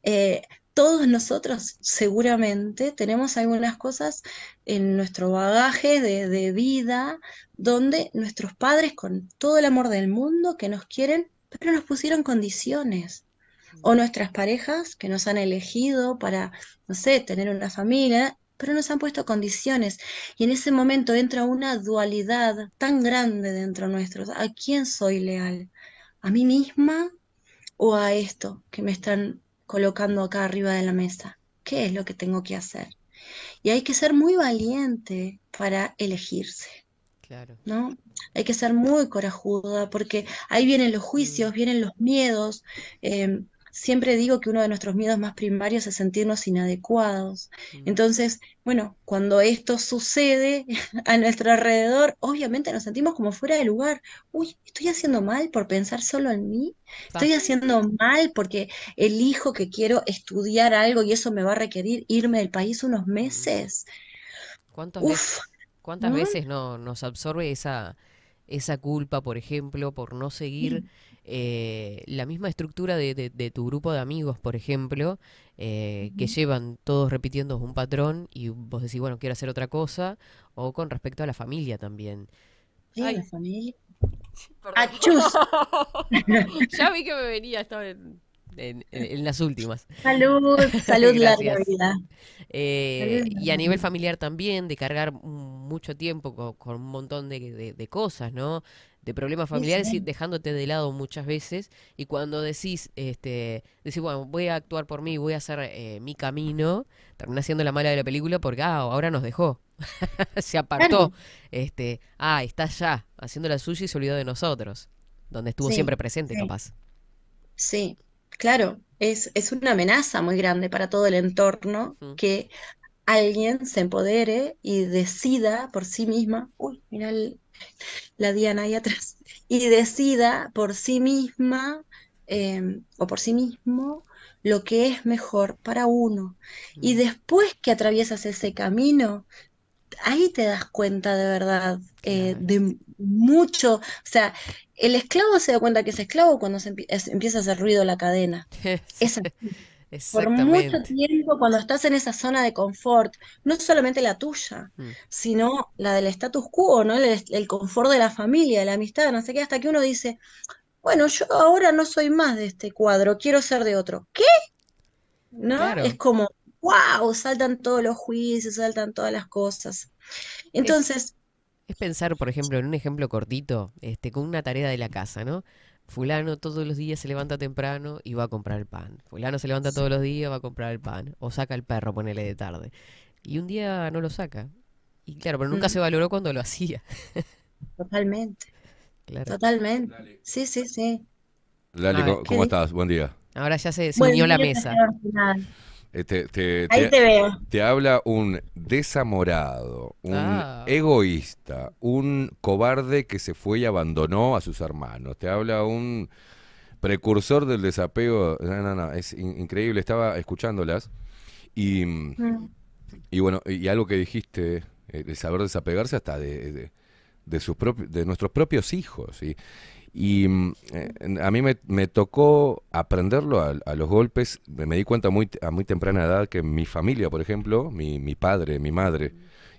Eh, todos nosotros seguramente tenemos algunas cosas en nuestro bagaje de, de vida donde nuestros padres con todo el amor del mundo que nos quieren, pero nos pusieron condiciones. O nuestras parejas que nos han elegido para, no sé, tener una familia, pero nos han puesto condiciones. Y en ese momento entra una dualidad tan grande dentro nuestro. ¿A quién soy leal? ¿A mí misma o a esto que me están colocando acá arriba de la mesa? ¿Qué es lo que tengo que hacer? Y hay que ser muy valiente para elegirse.
Claro.
¿no? Hay que ser muy corajuda porque ahí vienen los juicios, vienen los miedos. eh, siempre digo que uno de nuestros miedos más primarios es sentirnos inadecuados. Entonces, bueno, cuando esto sucede <laughs> a nuestro alrededor, obviamente nos sentimos como fuera de lugar. Uy, estoy haciendo mal por pensar solo en mí. Estoy haciendo mal porque elijo que quiero estudiar algo y eso me va a requerir irme del país unos meses.
¿Cuántas
Uf,
veces, cuántas
¿no?
veces no, nos absorbe esa, esa culpa, por ejemplo, por no seguir eh, la misma estructura de, de- de tu grupo de amigos, por ejemplo, eh, que llevan todos repitiendo un patrón y vos decís, bueno, quiero hacer otra cosa, o con respecto a la familia también.
Sí,
Ay,
la familia. <laughs>
perdón.
¡Achus! <laughs> <laughs>
ya vi que me venía, estaba en, en- en- en las últimas.
Salud, <laughs> salud, larga vida.
Eh,
Salud,
y a nivel familiar también, de cargar mucho tiempo co- con, un montón de, de- de cosas, ¿no? De problemas
Sí,
familiares y dejándote de lado muchas veces. Y cuando decís, este, decís, bueno, voy a actuar por mí, voy a hacer eh, mi camino, termina siendo la mala de la película porque, ah, ahora nos dejó. <laughs> Se apartó.
Claro.
Este, ah, está allá, haciendo la suya y se olvidó de nosotros. Donde estuvo
Sí,
siempre presente, capaz.
Sí, claro, es, es una amenaza muy grande para todo el entorno que alguien se empodere y decida por sí misma, uy, mira el- la Diana ahí atrás, <laughs> y decida por sí misma eh, o por sí mismo lo que es mejor para uno. Y después que atraviesas ese camino, ahí te das cuenta de verdad eh, de mucho, o sea, el esclavo se da cuenta que es esclavo cuando se empie- es- empieza a hacer ruido la cadena. <laughs> Es así. Por mucho tiempo, cuando estás en esa zona de confort, no solamente la tuya,
Mm.
sino la del status quo, ¿no? El, el confort de la familia, de la amistad, no sé qué, hasta que uno dice, bueno, yo ahora no soy más de este cuadro, quiero ser de otro. ¿Qué? ¿No?
Claro.
Es como, wow, saltan todos los juicios, saltan todas las cosas. Entonces,
Es pensar, por ejemplo, en un ejemplo cortito, este, con una tarea de la casa, ¿no? Fulano todos los días se levanta temprano y va a comprar el pan. Fulano se levanta todos los días, va a comprar el pan. O saca el perro, ponele de tarde. Y un día no lo saca. Y claro, pero nunca
Mm.
se valoró cuando lo hacía. <laughs>
totalmente,
Claro.
totalmente. Sí, sí, sí.
Lali, ¿cómo, estás? Buen día.
Ahora ya se, se
Bueno,
unió la mesa.
Eh, te, te-
Ahí
te-
te veo.
te habla un desamorado, un
Ah.
egoísta, un cobarde que se fue y abandonó a sus hermanos. Te habla un precursor del desapego. No, no, no, es in- increíble. Estaba escuchándolas y,
Mm.
y bueno, y algo que dijiste, eh, el saber desapegarse hasta de, de, de sus propi- de nuestros propios hijos. Y, y mm, eh, a mí me, me tocó aprenderlo a, los golpes. Me, di cuenta muy, a muy temprana edad que mi familia, por ejemplo, mi, mi padre, mi madre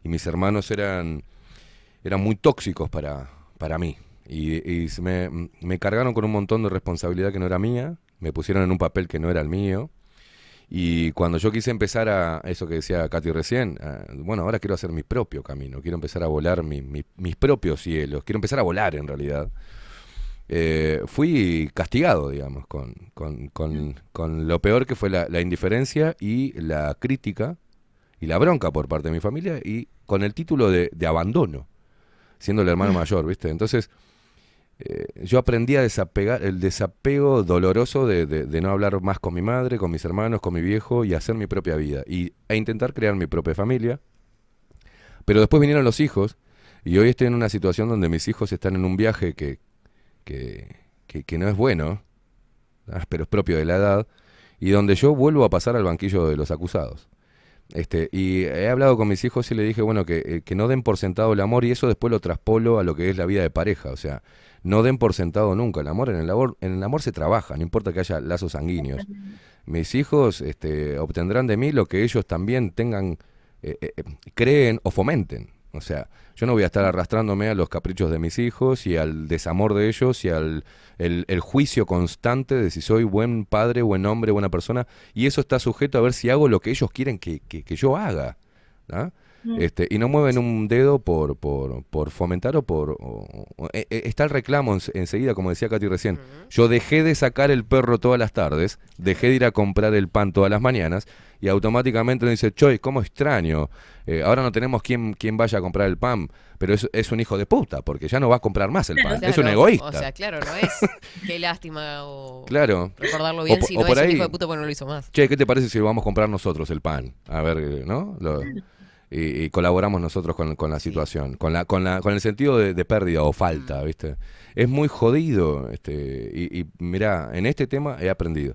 y mis hermanos eran, eran muy tóxicos para, para mí. Y, y me, me cargaron con un montón de responsabilidad que no era mía, me pusieron en un papel que no era el mío. Y cuando yo quise empezar a eso que decía Katy recién, bueno, ahora quiero hacer mi propio camino, quiero empezar a volar mi- mi- mis propios cielos, quiero empezar a volar en realidad. Eh, fui castigado, digamos, con, con, con- con lo peor que fue la, la indiferencia y la crítica y la bronca por parte de mi familia y con el título de, de abandono, siendo el hermano mayor, ¿viste? Entonces, eh, yo aprendí a desapegar, el desapego doloroso de, de- de no hablar más con mi madre, con mis hermanos, con mi viejo y hacer mi propia vida y, e intentar crear mi propia familia. Pero después vinieron los hijos y hoy estoy en una situación donde mis hijos están en un viaje que, que, que- que no es bueno, pero es propio de la edad, y donde yo vuelvo a pasar al banquillo de los acusados. Este, y he hablado con mis hijos y le dije, bueno, que, eh, que no den por sentado el amor y eso después lo traspolo a lo que es la vida de pareja. O sea, no den por sentado nunca el amor. En el amor, en el amor se trabaja, no importa que haya lazos sanguíneos. Mis hijos este, obtendrán de mí lo que ellos también tengan, eh, eh, creen o fomenten. O sea, yo no voy a estar arrastrándome a los caprichos de mis hijos y al desamor de ellos y al el, juicio constante de si soy buen padre, buen hombre, buena persona. Y eso está sujeto a ver si hago lo que ellos quieren que, que- que yo haga. ¿ah?
Mm.
Este, y no mueven un dedo por, por, por fomentar o por... o- o- eh, eh, está el reclamo ens- enseguida, como decía Katy recién. Yo dejé de sacar el perro todas las tardes, dejé de ir a comprar el pan todas las mañanas y automáticamente dice, Choy, ¿cómo extraño? Eh, ahora no tenemos quien, quien vaya a comprar el pan, pero es, es un hijo de puta, porque ya no va a comprar más el pan. es un egoísta.
O sea, claro, no es <laughs> qué lástima o
Claro.
recordarlo
O
bien,
po-
sino
o por
es un
ahí,
hijo de puta porque no lo hizo más.
Che, ¿qué te parece si vamos a comprar nosotros el pan? A ver, eh, ¿no? Lo- y, y colaboramos nosotros con, con la situación, con la, con la, con el sentido de, de pérdida o falta, ¿viste? Es muy jodido, este, y, y mirá, en este tema he aprendido.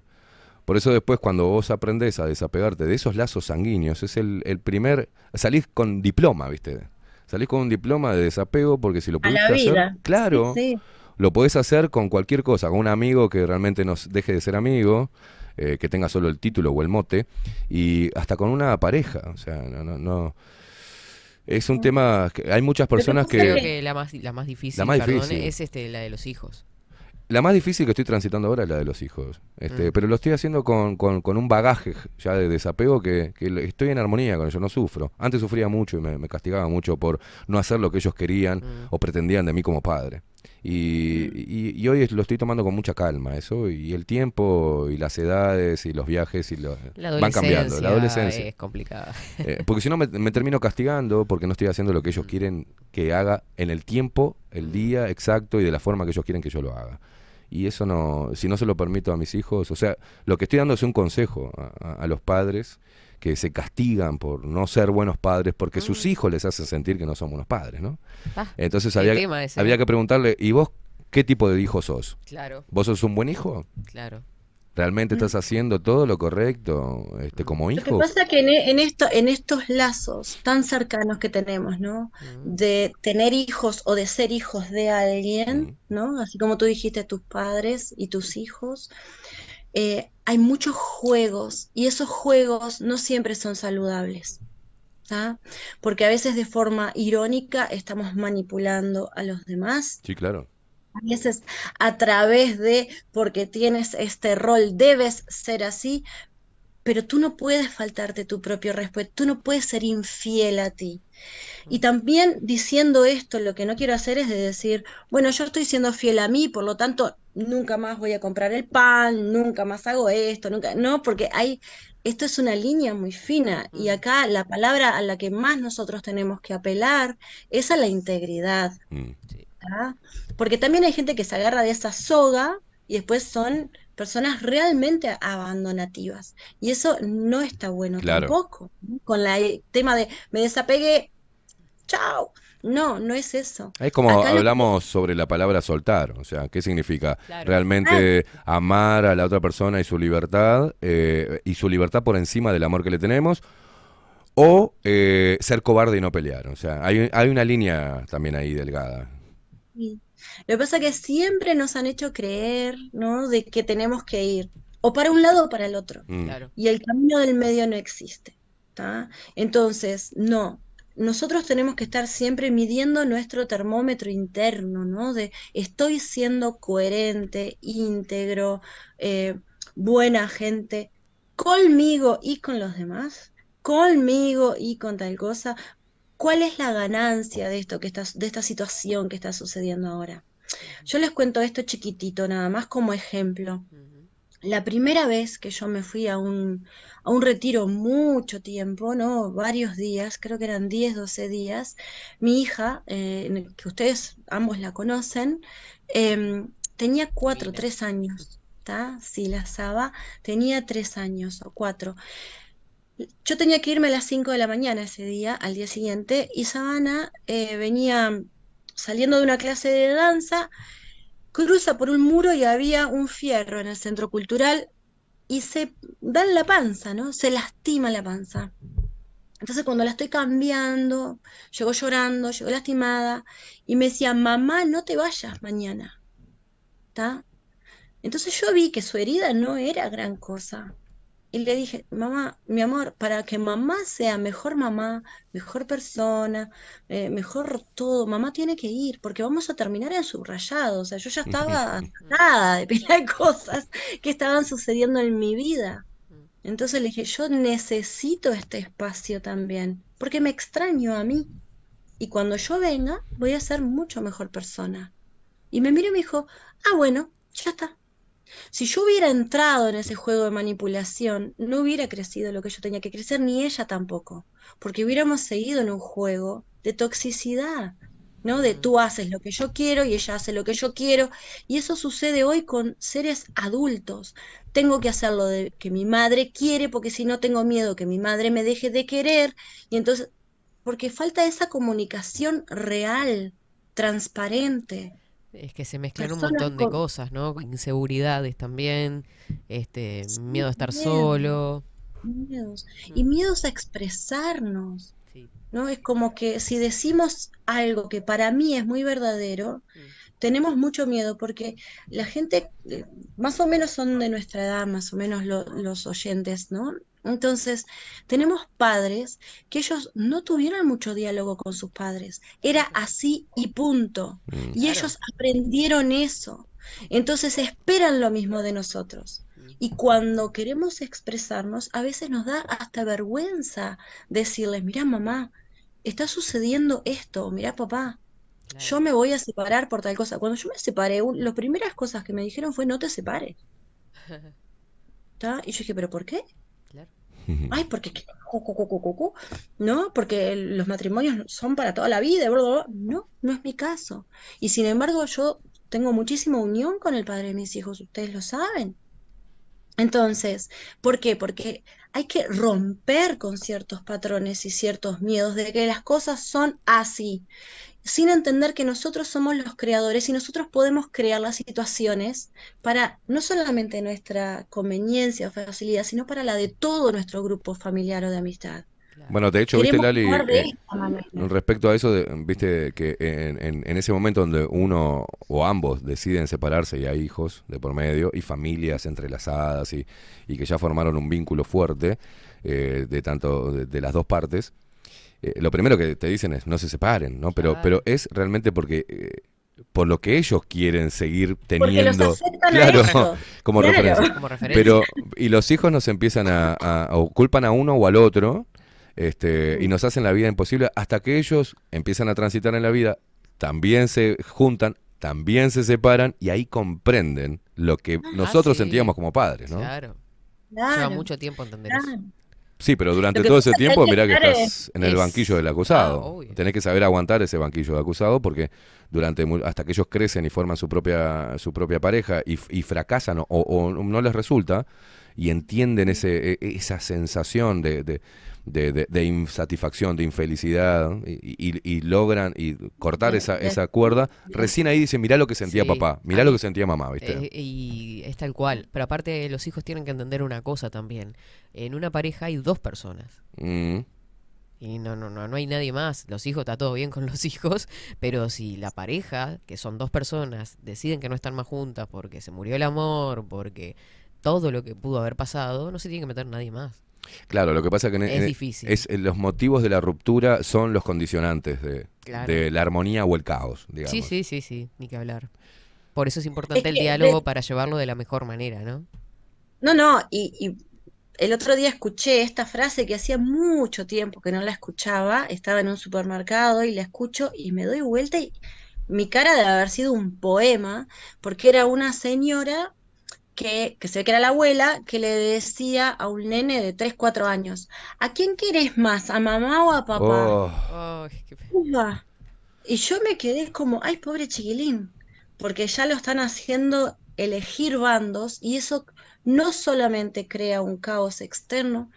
Por eso después cuando vos aprendés a desapegarte de esos lazos sanguíneos, es el, el primer, salís con diploma, ¿viste? Salís con un diploma de desapego porque si lo pudiste
vida.
hacer, claro,
Sí, sí.
lo podés hacer con cualquier cosa, con un amigo que realmente nos deje de ser amigo, eh, que tenga solo el título o el mote, y hasta con una pareja. O sea, no, no, no. Es un tema que hay muchas personas
Creo
que...
que la más, la más difícil,
La más
perdón,
difícil.
es este, la de los hijos.
La más difícil que estoy transitando ahora es la de los hijos. Este,
Mm.
Pero lo estoy haciendo con, con- con un bagaje ya de desapego que, que estoy en armonía con ello, no sufro. Antes sufría mucho y me, me castigaba mucho por no hacer lo que ellos querían
Mm.
o pretendían de mí como padre. Y, y- y hoy lo estoy tomando con mucha calma eso, y el tiempo y las edades y los viajes y los,
La
van cambiando. La adolescencia.
es complicada.
Eh, porque si no me, me termino castigando porque no estoy haciendo lo que ellos quieren que haga en el tiempo, el día exacto y de la forma que ellos quieren que yo lo haga. Y eso no, si no se lo permito a mis hijos, o sea, lo que estoy dando es un consejo a, a- a los padres que se castigan por no ser buenos padres porque sus hijos les hacen sentir que no son buenos padres, ¿no?
Ah,
Entonces había, había
¿eh?
que preguntarle, ¿y vos qué tipo de hijo sos?
Claro.
¿Vos sos un buen hijo?
Claro.
¿Realmente estás haciendo todo lo correcto este, como
Lo que
hijo?
pasa que en, e- en esto, en estos lazos tan cercanos que tenemos, ¿no? De tener hijos o de ser hijos de alguien, ¿no? Así como tú dijiste, tus padres y tus hijos, eh, hay muchos juegos y esos juegos no siempre son saludables, ¿tá? Porque a veces de forma irónica estamos manipulando a los demás
Sí, claro.
a veces a través de, porque tienes este rol, debes ser así, pero tú no puedes faltarte tu propio respeto, tú no puedes ser infiel a ti. Y también diciendo esto, lo que no quiero hacer es de decir, bueno, yo estoy siendo fiel a mí, por lo tanto, nunca más voy a comprar el pan, nunca más hago esto, nunca, no, porque hay, esto es una línea muy fina y acá la palabra a la que más nosotros tenemos que apelar es a la integridad. ¿tá? Porque también hay gente que se agarra de esa soga y después son personas realmente abandonativas. Y eso no está bueno
Claro.
tampoco. Con la- el tema de me desapegué, chao. No, no es eso.
Es como
Acá lo que-
hablamos sobre la palabra soltar, o sea, ¿qué significa?
Claro.
Realmente amar a la otra persona y su libertad, eh, y su libertad por encima del amor que le tenemos, o eh, ser cobarde y no pelear. O sea, hay, hay una línea también ahí delgada.
Sí. Lo que pasa es que siempre nos han hecho creer, ¿no? De que tenemos que ir o para un lado o para el otro.
Mm.
Y el camino del medio no existe, ¿tá? Entonces, no. Nosotros tenemos que estar siempre midiendo nuestro termómetro interno, ¿no? De estoy siendo coherente, íntegro, eh, buena gente, conmigo y con los demás, conmigo y con tal cosa. ¿Cuál es la ganancia de esto que de esta situación que está sucediendo ahora? Yo les cuento esto chiquitito, nada más como ejemplo. La primera vez que yo me fui a un, a un retiro mucho tiempo, ¿no? Varios días, creo que eran 10, 12 días, mi hija, eh, que ustedes ambos la conocen, em, tenía cuatro, tres años, ¿está? Sí, la Saba tenía tres años o cuatro. Yo tenía que irme a las 5 de la mañana ese día, al día siguiente, y Sabana eh, venía saliendo de una clase de danza, cruza por un muro y había un fierro en el centro cultural y se da en la panza, ¿no? Se lastima la panza. Entonces cuando la estoy cambiando, llegó llorando, llegó lastimada y me decía, mamá, no te vayas mañana, ¿está? Entonces yo vi que su herida no era gran cosa. Y le dije, mamá, mi amor, para que mamá sea mejor mamá, mejor persona, eh, mejor todo, mamá tiene que ir, porque vamos a terminar en subrayado. O sea, yo ya estaba <laughs> atada de pila <laughs> de cosas que estaban sucediendo en mi vida. Entonces le dije, yo necesito este espacio también, porque me extraño a mí. Y cuando yo venga, voy a ser mucho mejor persona. Y me miró y me dijo, ah, bueno, ya está. Si yo hubiera entrado en ese juego de manipulación, no hubiera crecido lo que yo tenía que crecer, ni ella tampoco, porque hubiéramos seguido en un juego de toxicidad, ¿no? De tú haces lo que yo quiero y ella hace lo que yo quiero, y eso sucede hoy con seres adultos. Tengo que hacer lo de que mi madre quiere, porque si no tengo miedo que mi madre me deje de querer, y entonces, porque falta esa comunicación real, transparente.
Es que se mezclan un montón de
con-
cosas, ¿no? Inseguridades también, este,
Sí,
miedo a estar
miedo.
solo.
miedos
Mm.
y miedos a expresarnos,
Sí.
¿no? Es como que si decimos algo que para mí es muy verdadero,
Mm.
tenemos mucho miedo porque la gente, eh, más o menos son de nuestra edad, más o menos lo- los oyentes, ¿no? Entonces, tenemos padres que ellos no tuvieron mucho diálogo con sus padres, era así y punto.
Mm.
Y
Claro.
ellos aprendieron eso. Entonces esperan lo mismo de nosotros. Y cuando queremos expresarnos, a veces nos da hasta vergüenza decirles, mira mamá, está sucediendo esto, mira papá, yo me voy a separar por tal cosa. Cuando yo me separé, un- las primeras cosas que me dijeron fue, no te separes. <laughs> ¿Está? Y yo dije, ¿pero por qué? Ay, <laughs> porque, ¿no? Porque los matrimonios son para toda la vida. No, no es mi caso. Y sin embargo, yo tengo muchísima unión con el padre de mis hijos, ustedes lo saben. Entonces, ¿por qué? Porque hay que romper con ciertos patrones y ciertos miedos de que las cosas son así, sin entender que nosotros somos los creadores y nosotros podemos crear las situaciones para no solamente nuestra conveniencia o facilidad, sino para la de todo nuestro grupo familiar o de amistad.
Bueno, de hecho, viste, Lali, eh, respecto a eso, de- viste que en, en- en ese momento donde uno o ambos deciden separarse y hay hijos de por medio y familias entrelazadas y, y que ya formaron un vínculo fuerte eh, de tanto de, de las dos partes, eh, lo primero que te dicen es no se separen, ¿no? Pero,
Claro.
pero es realmente porque eh, por lo que ellos quieren seguir
los
teniendo,
a
claro,
eso. <laughs>
como
Claro.
referencia.
Como referencia.
Pero, y los hijos nos empiezan a, a- o culpan a uno o al otro, este, y nos hacen la vida imposible hasta que ellos empiezan a transitar en la vida, también se juntan, también se separan y ahí comprenden lo que nosotros
Ah, sí.
sentíamos como padres, ¿no?
Claro. Lleva mucho tiempo entender
claro.
eso.
Sí, pero durante todo ese
es
tiempo, mirá que estás en el
es-
banquillo del
Ah,
acusado.
obvio.
Tenés que saber aguantar ese banquillo de acusado porque durante hasta que ellos crecen y forman su propia su propia pareja y, fracasan o, o no les resulta y entienden ese e- esa sensación de, de, de- de- de insatisfacción, de infelicidad y, y- y logran y cortar esa, esa cuerda, recién ahí dicen, mirá lo que sentía
Sí,
papá, mirá lo que sentía mamá, ¿viste?
Eh, y es tal cual. Pero aparte, los hijos tienen que entender una cosa también. En una pareja hay dos personas.
Mm.
Y no, no, no, no hay nadie más. Los hijos, está todo bien con los <laughs> hijos, pero si la pareja, que son dos personas, deciden que no están más juntas porque se murió el amor, porque todo lo que pudo haber pasado, no se tiene que meter nadie más.
Claro, lo que pasa que en-
Es
en-
difícil.
es- eh, los motivos de la ruptura son los condicionantes de,
Claro.
de la armonía o el caos, digamos.
Sí, sí, sí, sí, ni que hablar. Por eso es importante el diálogo
de-
para llevarlo de la mejor manera, ¿no?
No, no, y, y el otro día escuché esta frase que hacía mucho tiempo que no la escuchaba, estaba en un supermercado y la escucho y me doy vuelta y mi cara debe haber sido un poema, porque era una señora que, que se ve que era la abuela, que le decía a un nene de 3, 4 años, ¿a quién querés más, a mamá o a papá?
Oh,
Ufa. Y yo me quedé como, ay, pobre chiquilín, porque ya lo están haciendo elegir bandos y eso no solamente crea un caos externo,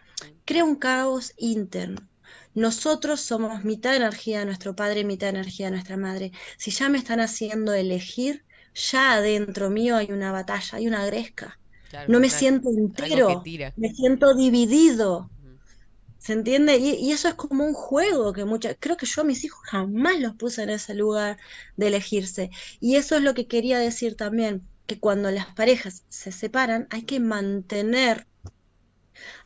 crea un caos interno. Nosotros somos mitad energía de nuestro padre, mitad energía de nuestra madre. Si ya me están haciendo elegir, ya adentro mío hay una batalla, hay una gresca.
claro,
No me siento entero, me siento dividido. ¿Se entiende? Y, y eso es como un juego que muchas, creo que yo a mis hijos jamás los puse en ese lugar de elegirse. Y eso es lo que quería decir también, que cuando las parejas se separan hay que mantener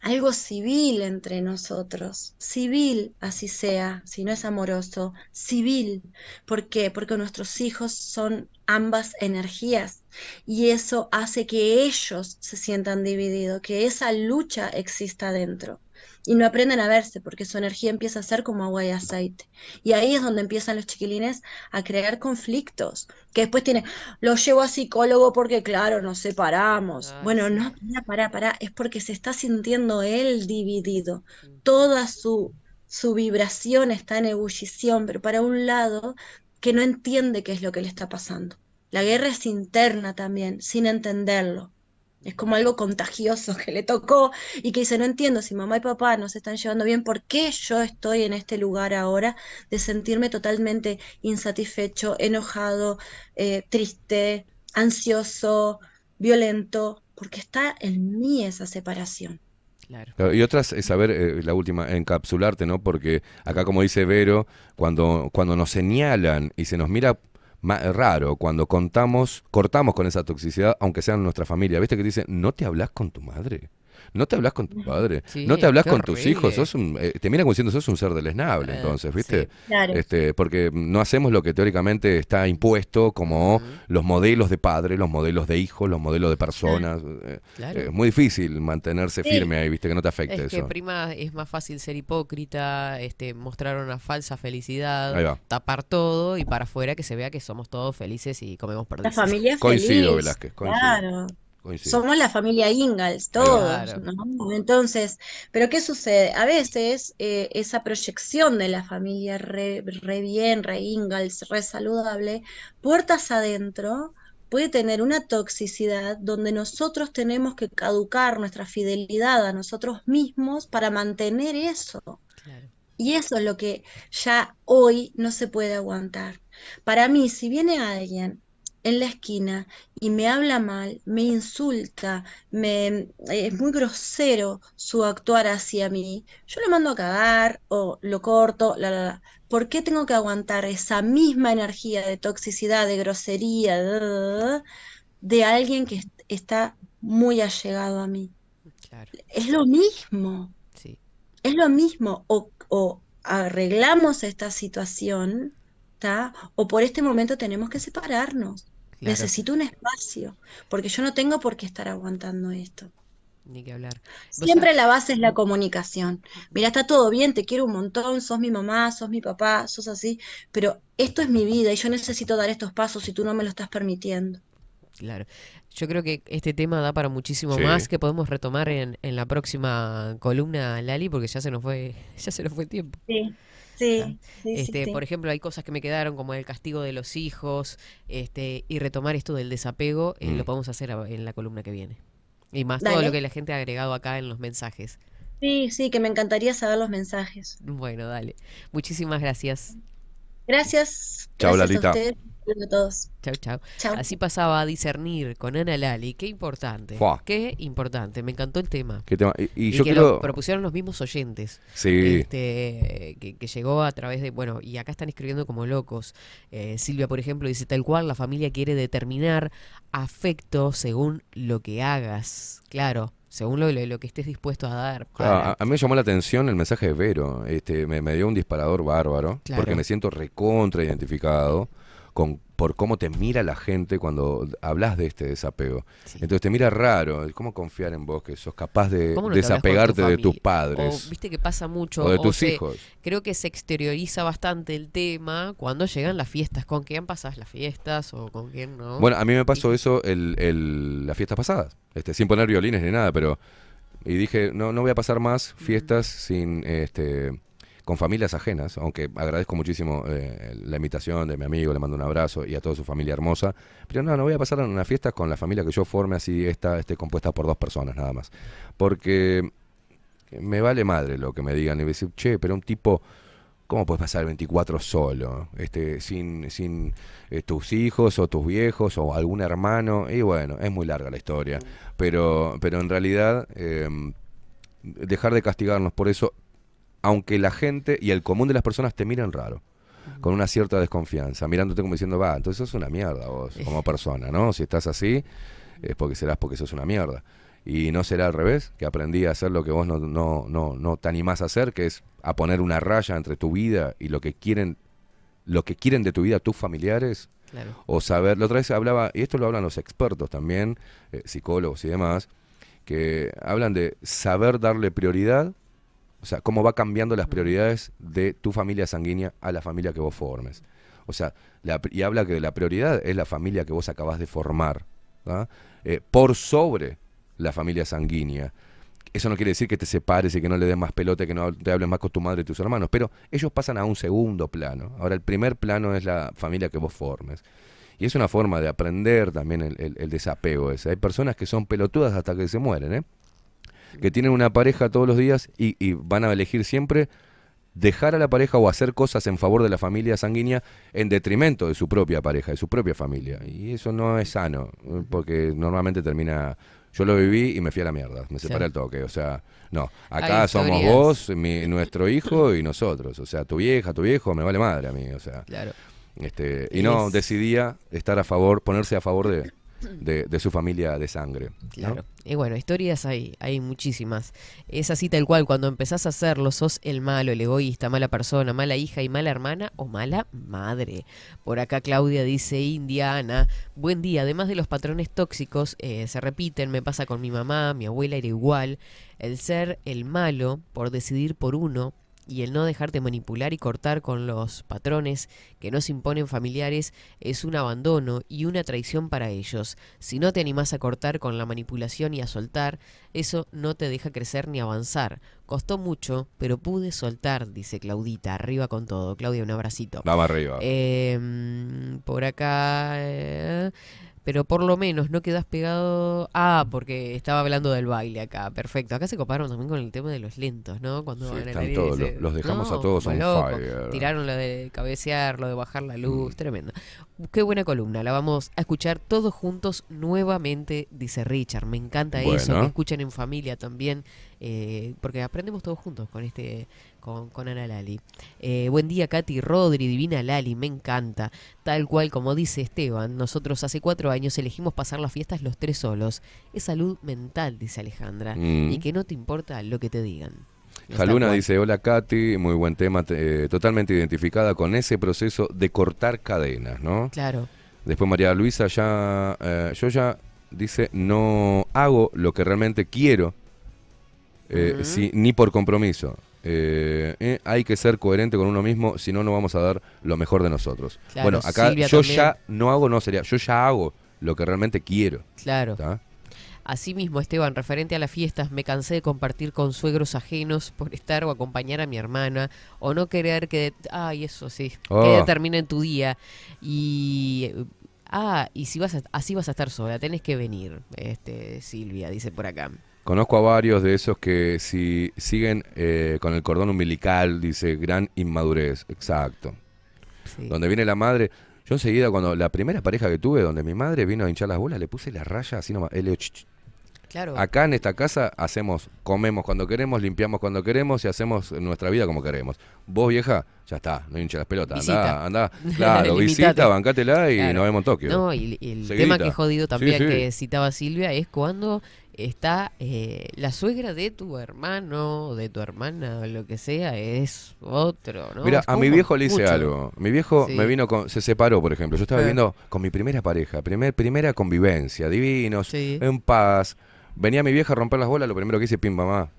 algo civil entre nosotros, civil así sea, si no es amoroso, civil. ¿Por qué? Porque nuestros hijos son ambas energías y eso hace que ellos se sientan divididos, que esa lucha exista dentro. Y no aprenden a verse porque su energía empieza a ser como agua y aceite. Y ahí es donde empiezan los chiquilines a crear conflictos, que después tienen, lo llevo a psicólogo porque claro, nos separamos.
Ah,
Bueno, no, pará, pará, pará, es porque se está sintiendo él dividido. Toda su, su vibración está en ebullición, pero para un lado que no entiende qué es lo que le está pasando. La guerra es interna también, sin entenderlo. Es como algo contagioso que le tocó y que dice, no entiendo si mamá y papá no se están llevando bien, ¿por qué yo estoy en este lugar ahora de sentirme totalmente insatisfecho, enojado, eh, triste, ansioso, violento? Porque está en mí esa separación.
Claro.
Y otras es saber, eh, la última, encapsularte, ¿no? Porque acá, como dice Vero, cuando, cuando nos señalan y se nos mira raro, cuando contamos, cortamos con esa toxicidad, aunque sea en nuestra familia, ¿viste que te dicen, no te hablas con tu madre? No te hablas con tu padre,
Sí,
no te hablas con tus hijos, sos un, eh, te miran como diciendo sos un ser deleznable,
Eh,
entonces, ¿viste?
sí.
Claro.
Este, porque no hacemos lo que teóricamente está impuesto como los modelos de padre, los modelos de hijos, los modelos de personas. eh,
Claro.
eh, Es muy difícil mantenerse
Sí.
firme ahí, viste, que no te afecte
Es que
eso.
prima es más fácil ser hipócrita, este, mostrar una falsa felicidad, tapar todo y para afuera que se vea que somos todos felices y comemos
La
perdices.
familia
Coincido,
feliz.
Velázquez, coincido.
Claro.
Coincido.
Somos la familia Ingalls, todos,
Claro.
¿no? Entonces, ¿pero qué sucede? A veces eh, esa proyección de la familia re, re bien, re Ingalls, re saludable, puertas adentro, puede tener una toxicidad donde nosotros tenemos que caducar nuestra fidelidad a nosotros mismos para mantener eso.
Claro.
Y eso es lo que ya hoy no se puede aguantar. Para mí, si viene alguien en la esquina y me habla mal, me insulta, me, es muy grosero su actuar hacia mí, yo lo mando a cagar o lo corto, la, la, la. ¿Por qué tengo que aguantar esa misma energía de toxicidad, de grosería, de alguien que est- está muy allegado a mí?
Claro,
Es lo mismo.
sí.
Es lo mismo, o, o arreglamos esta situación, ¿tá? O por este momento tenemos que separarnos.
Claro.
Necesito un espacio, porque yo no tengo por qué estar aguantando esto.
Ni que hablar.
Siempre la base es la comunicación. Mira, está todo bien, te quiero un montón, sos mi mamá, sos mi papá, sos así, pero esto es mi vida y yo necesito dar estos pasos y tú no me lo estás permitiendo.
Claro. Yo creo que este tema da para muchísimo
Sí.
más que podemos retomar en, en la próxima columna, Lali, porque ya se nos fue, <laughs> ya se nos fue el tiempo.
Sí, sí, sí,
Este,
sí.
por ejemplo, hay cosas que me quedaron como el castigo de los hijos, este, y retomar esto del desapego, eh,
Mm.
lo podemos hacer en la columna que viene. Y más todo lo que la gente ha agregado acá en los mensajes.
Sí, sí, que me encantaría saber los mensajes.
Bueno, dale. Muchísimas gracias.
Gracias.
Chao,
Gracias a
Lalita.
Ustedes. Saludos a todos.
Chau, chau.
Chao.
Así pasaba a discernir con Ana Lali. Qué importante.
Fua.
Qué importante. Me encantó el tema.
¿Qué tema? Y, y
Y,
yo
que
quiero...
lo propusieron los mismos oyentes.
Sí,
Este, que, que llegó a través de, bueno, y acá están escribiendo como locos. Eh, Silvia, por ejemplo, dice tal cual, la familia quiere determinar afecto según lo que hagas. Claro, según lo, lo, lo que estés dispuesto a dar.
Claro,
para-
a, a mí me llamó la atención el mensaje de Vero. Este, me, me dio un disparador bárbaro,
Claro.
porque me siento recontra identificado con por cómo te mira la gente cuando hablas de este desapego. Entonces te mira raro. ¿Cómo confiar en vos que sos capaz de
¿Cómo no tu
desapegarte de tus padres?
O viste que pasa mucho.
O de tus hijos.
Creo que se exterioriza bastante el tema cuando llegan las fiestas. ¿Con quién pasas las fiestas o con quién no?
Bueno, a mí me pasó eso el, el- las fiestas pasadas, este, sin poner violines ni nada, pero y dije no no voy a pasar más fiestas sin este con familias ajenas, aunque agradezco muchísimo eh, la invitación de mi amigo, le mando un abrazo y a toda su familia hermosa, pero no, no voy a pasar una fiesta con la familia que yo forme así, esta esté compuesta por dos personas nada más, porque me vale madre lo que me digan y decir, che, pero un tipo ¿Cómo puedes pasar el 24 solo? Este, sin sin eh, tus hijos o tus viejos o algún hermano. Y bueno, es muy larga la historia. Pero, pero en realidad, eh, dejar de castigarnos por eso, aunque la gente y el común de las personas te miren raro, con una cierta desconfianza, mirándote como diciendo, va, entonces sos una mierda vos como persona, ¿no? Si estás así, es porque serás porque sos una mierda. Y no será al revés, que aprendí a hacer lo que vos no, no, no, no te animás a hacer, que es a poner una raya entre tu vida y lo que quieren, lo que quieren de tu vida tus familiares.
Claro.
O saber, la otra vez hablaba, y esto lo hablan los expertos también, eh, psicólogos y demás, que hablan de saber darle prioridad, o sea, cómo va cambiando las prioridades de tu familia sanguínea a la familia que vos formes. O sea, la- y habla que la prioridad es la familia que vos acabás de formar, ¿ah? Eh, por sobre la familia sanguínea. Eso no quiere decir que te separes y que no le des más pelota, que no te hables más con tu madre y tus hermanos, pero ellos pasan a un segundo plano. Ahora, el primer plano es la familia que vos formes. Y es una forma de aprender también el, el- el desapego ese. Hay personas que son pelotudas hasta que se mueren, ¿eh? Que tienen una pareja todos los días y, y van a elegir siempre dejar a la pareja o hacer cosas en favor de la familia sanguínea en detrimento de su propia pareja, de su propia familia. Y eso no es sano, porque normalmente termina... Yo lo viví y me fui a la mierda, me separé
Sí.
al toque. O sea, no, acá somos vos, mi- nuestro hijo y nosotros. O sea, tu vieja, tu viejo, me vale madre a mí. O sea,
Claro.
este, y no,
Es-
decidía estar a favor, ponerse a favor de, de, su familia de sangre.
Claro. Y bueno, historias hay, hay muchísimas. Es así tal cual, cuando empezás a hacerlo, sos el malo, el egoísta, mala persona, mala hija y mala hermana o mala madre. Por acá Claudia dice, Indiana, buen día, además de los patrones tóxicos, eh, se repiten, me pasa con mi mamá, mi abuela era igual, el ser el malo por decidir por uno y el no dejarte manipular y cortar con los patrones que nos imponen familiares es un abandono y una traición para ellos. Si no te animás a cortar con la manipulación y a soltar, eso no te deja crecer ni avanzar. Costó mucho, pero pude soltar, dice Claudita. Arriba con todo. Claudia, un abracito.
Vamos arriba.
Eh, mm, por acá. eh, pero por lo menos no quedas pegado. Ah, porque estaba hablando del baile acá. Perfecto. Acá se coparon también con el tema de los lentos, ¿no? Cuando
Sí, están todos, los dejamos a
"No,
todos on
loco".
fire. Mm.
Tiraron lo de cabecear, lo de bajar la luz. Tremendo. Qué buena columna. La vamos a escuchar todos juntos nuevamente, dice Richard. Me encanta eso. Que escuchen en familia también. eh, porque aprendemos todos juntos con este con, con Ana Lali. Eh, buen día, Katy Rodri, Divina Lali, me encanta. Tal cual como dice Esteban, nosotros hace cuatro años elegimos pasar las fiestas los tres solos. Es salud mental, dice Alejandra,
Mm.
y que no te importa lo que te digan.
Jaluna dice, hola Katy, muy buen tema, te- eh, totalmente identificada con ese proceso de cortar cadenas, ¿no?
Claro.
Después María Luisa ya, eh, yo ya, dice, no hago lo que realmente quiero, eh, si- ni por compromiso. Eh, eh, hay que ser coherente con uno mismo, si no, no vamos a dar lo mejor de nosotros.
Claro,
bueno, acá
Silvia
yo
también.
ya no hago, no sería, yo ya hago lo que realmente quiero.
Claro.
¿tá?
Asimismo, Esteban, referente a las fiestas, me cansé de compartir con suegros ajenos por estar o acompañar a mi hermana o no querer que, ay, eso sí,
Oh.
que termine en tu día y ah, y si vas a- así vas a estar sola, tenés que venir, este Silvia dice por acá.
Conozco a varios de esos que si siguen eh, con el cordón umbilical, dice, gran inmadurez, exacto.
Sí.
Donde viene la madre, yo enseguida cuando la primera pareja que tuve, donde mi madre vino a hinchar las bolas, le puse la raya así nomás.
Claro.
Acá en esta casa hacemos, comemos cuando queremos, limpiamos cuando queremos y hacemos nuestra vida como queremos. Vos, vieja, ya está, no hincha las pelotas.
Visita.
Andá, <laughs> andá, claro, visita, bancátela y
Claro.
nos vemos en Tokio.
No, y, y el
Seguidita.
tema que jodido también
Sí, sí.
que citaba Silvia es cuando está eh, la suegra de tu hermano, de tu hermana, o lo que sea, es otro, ¿no?
Mira, a mi viejo le hice
mucho.
algo. Mi viejo
Sí.
me vino con, se separó, por ejemplo. Yo estaba viviendo con mi primera pareja, primer, primera convivencia, divinos,
Sí.
en paz. Venía mi vieja a romper las bolas, lo primero que hice, pim, mamá.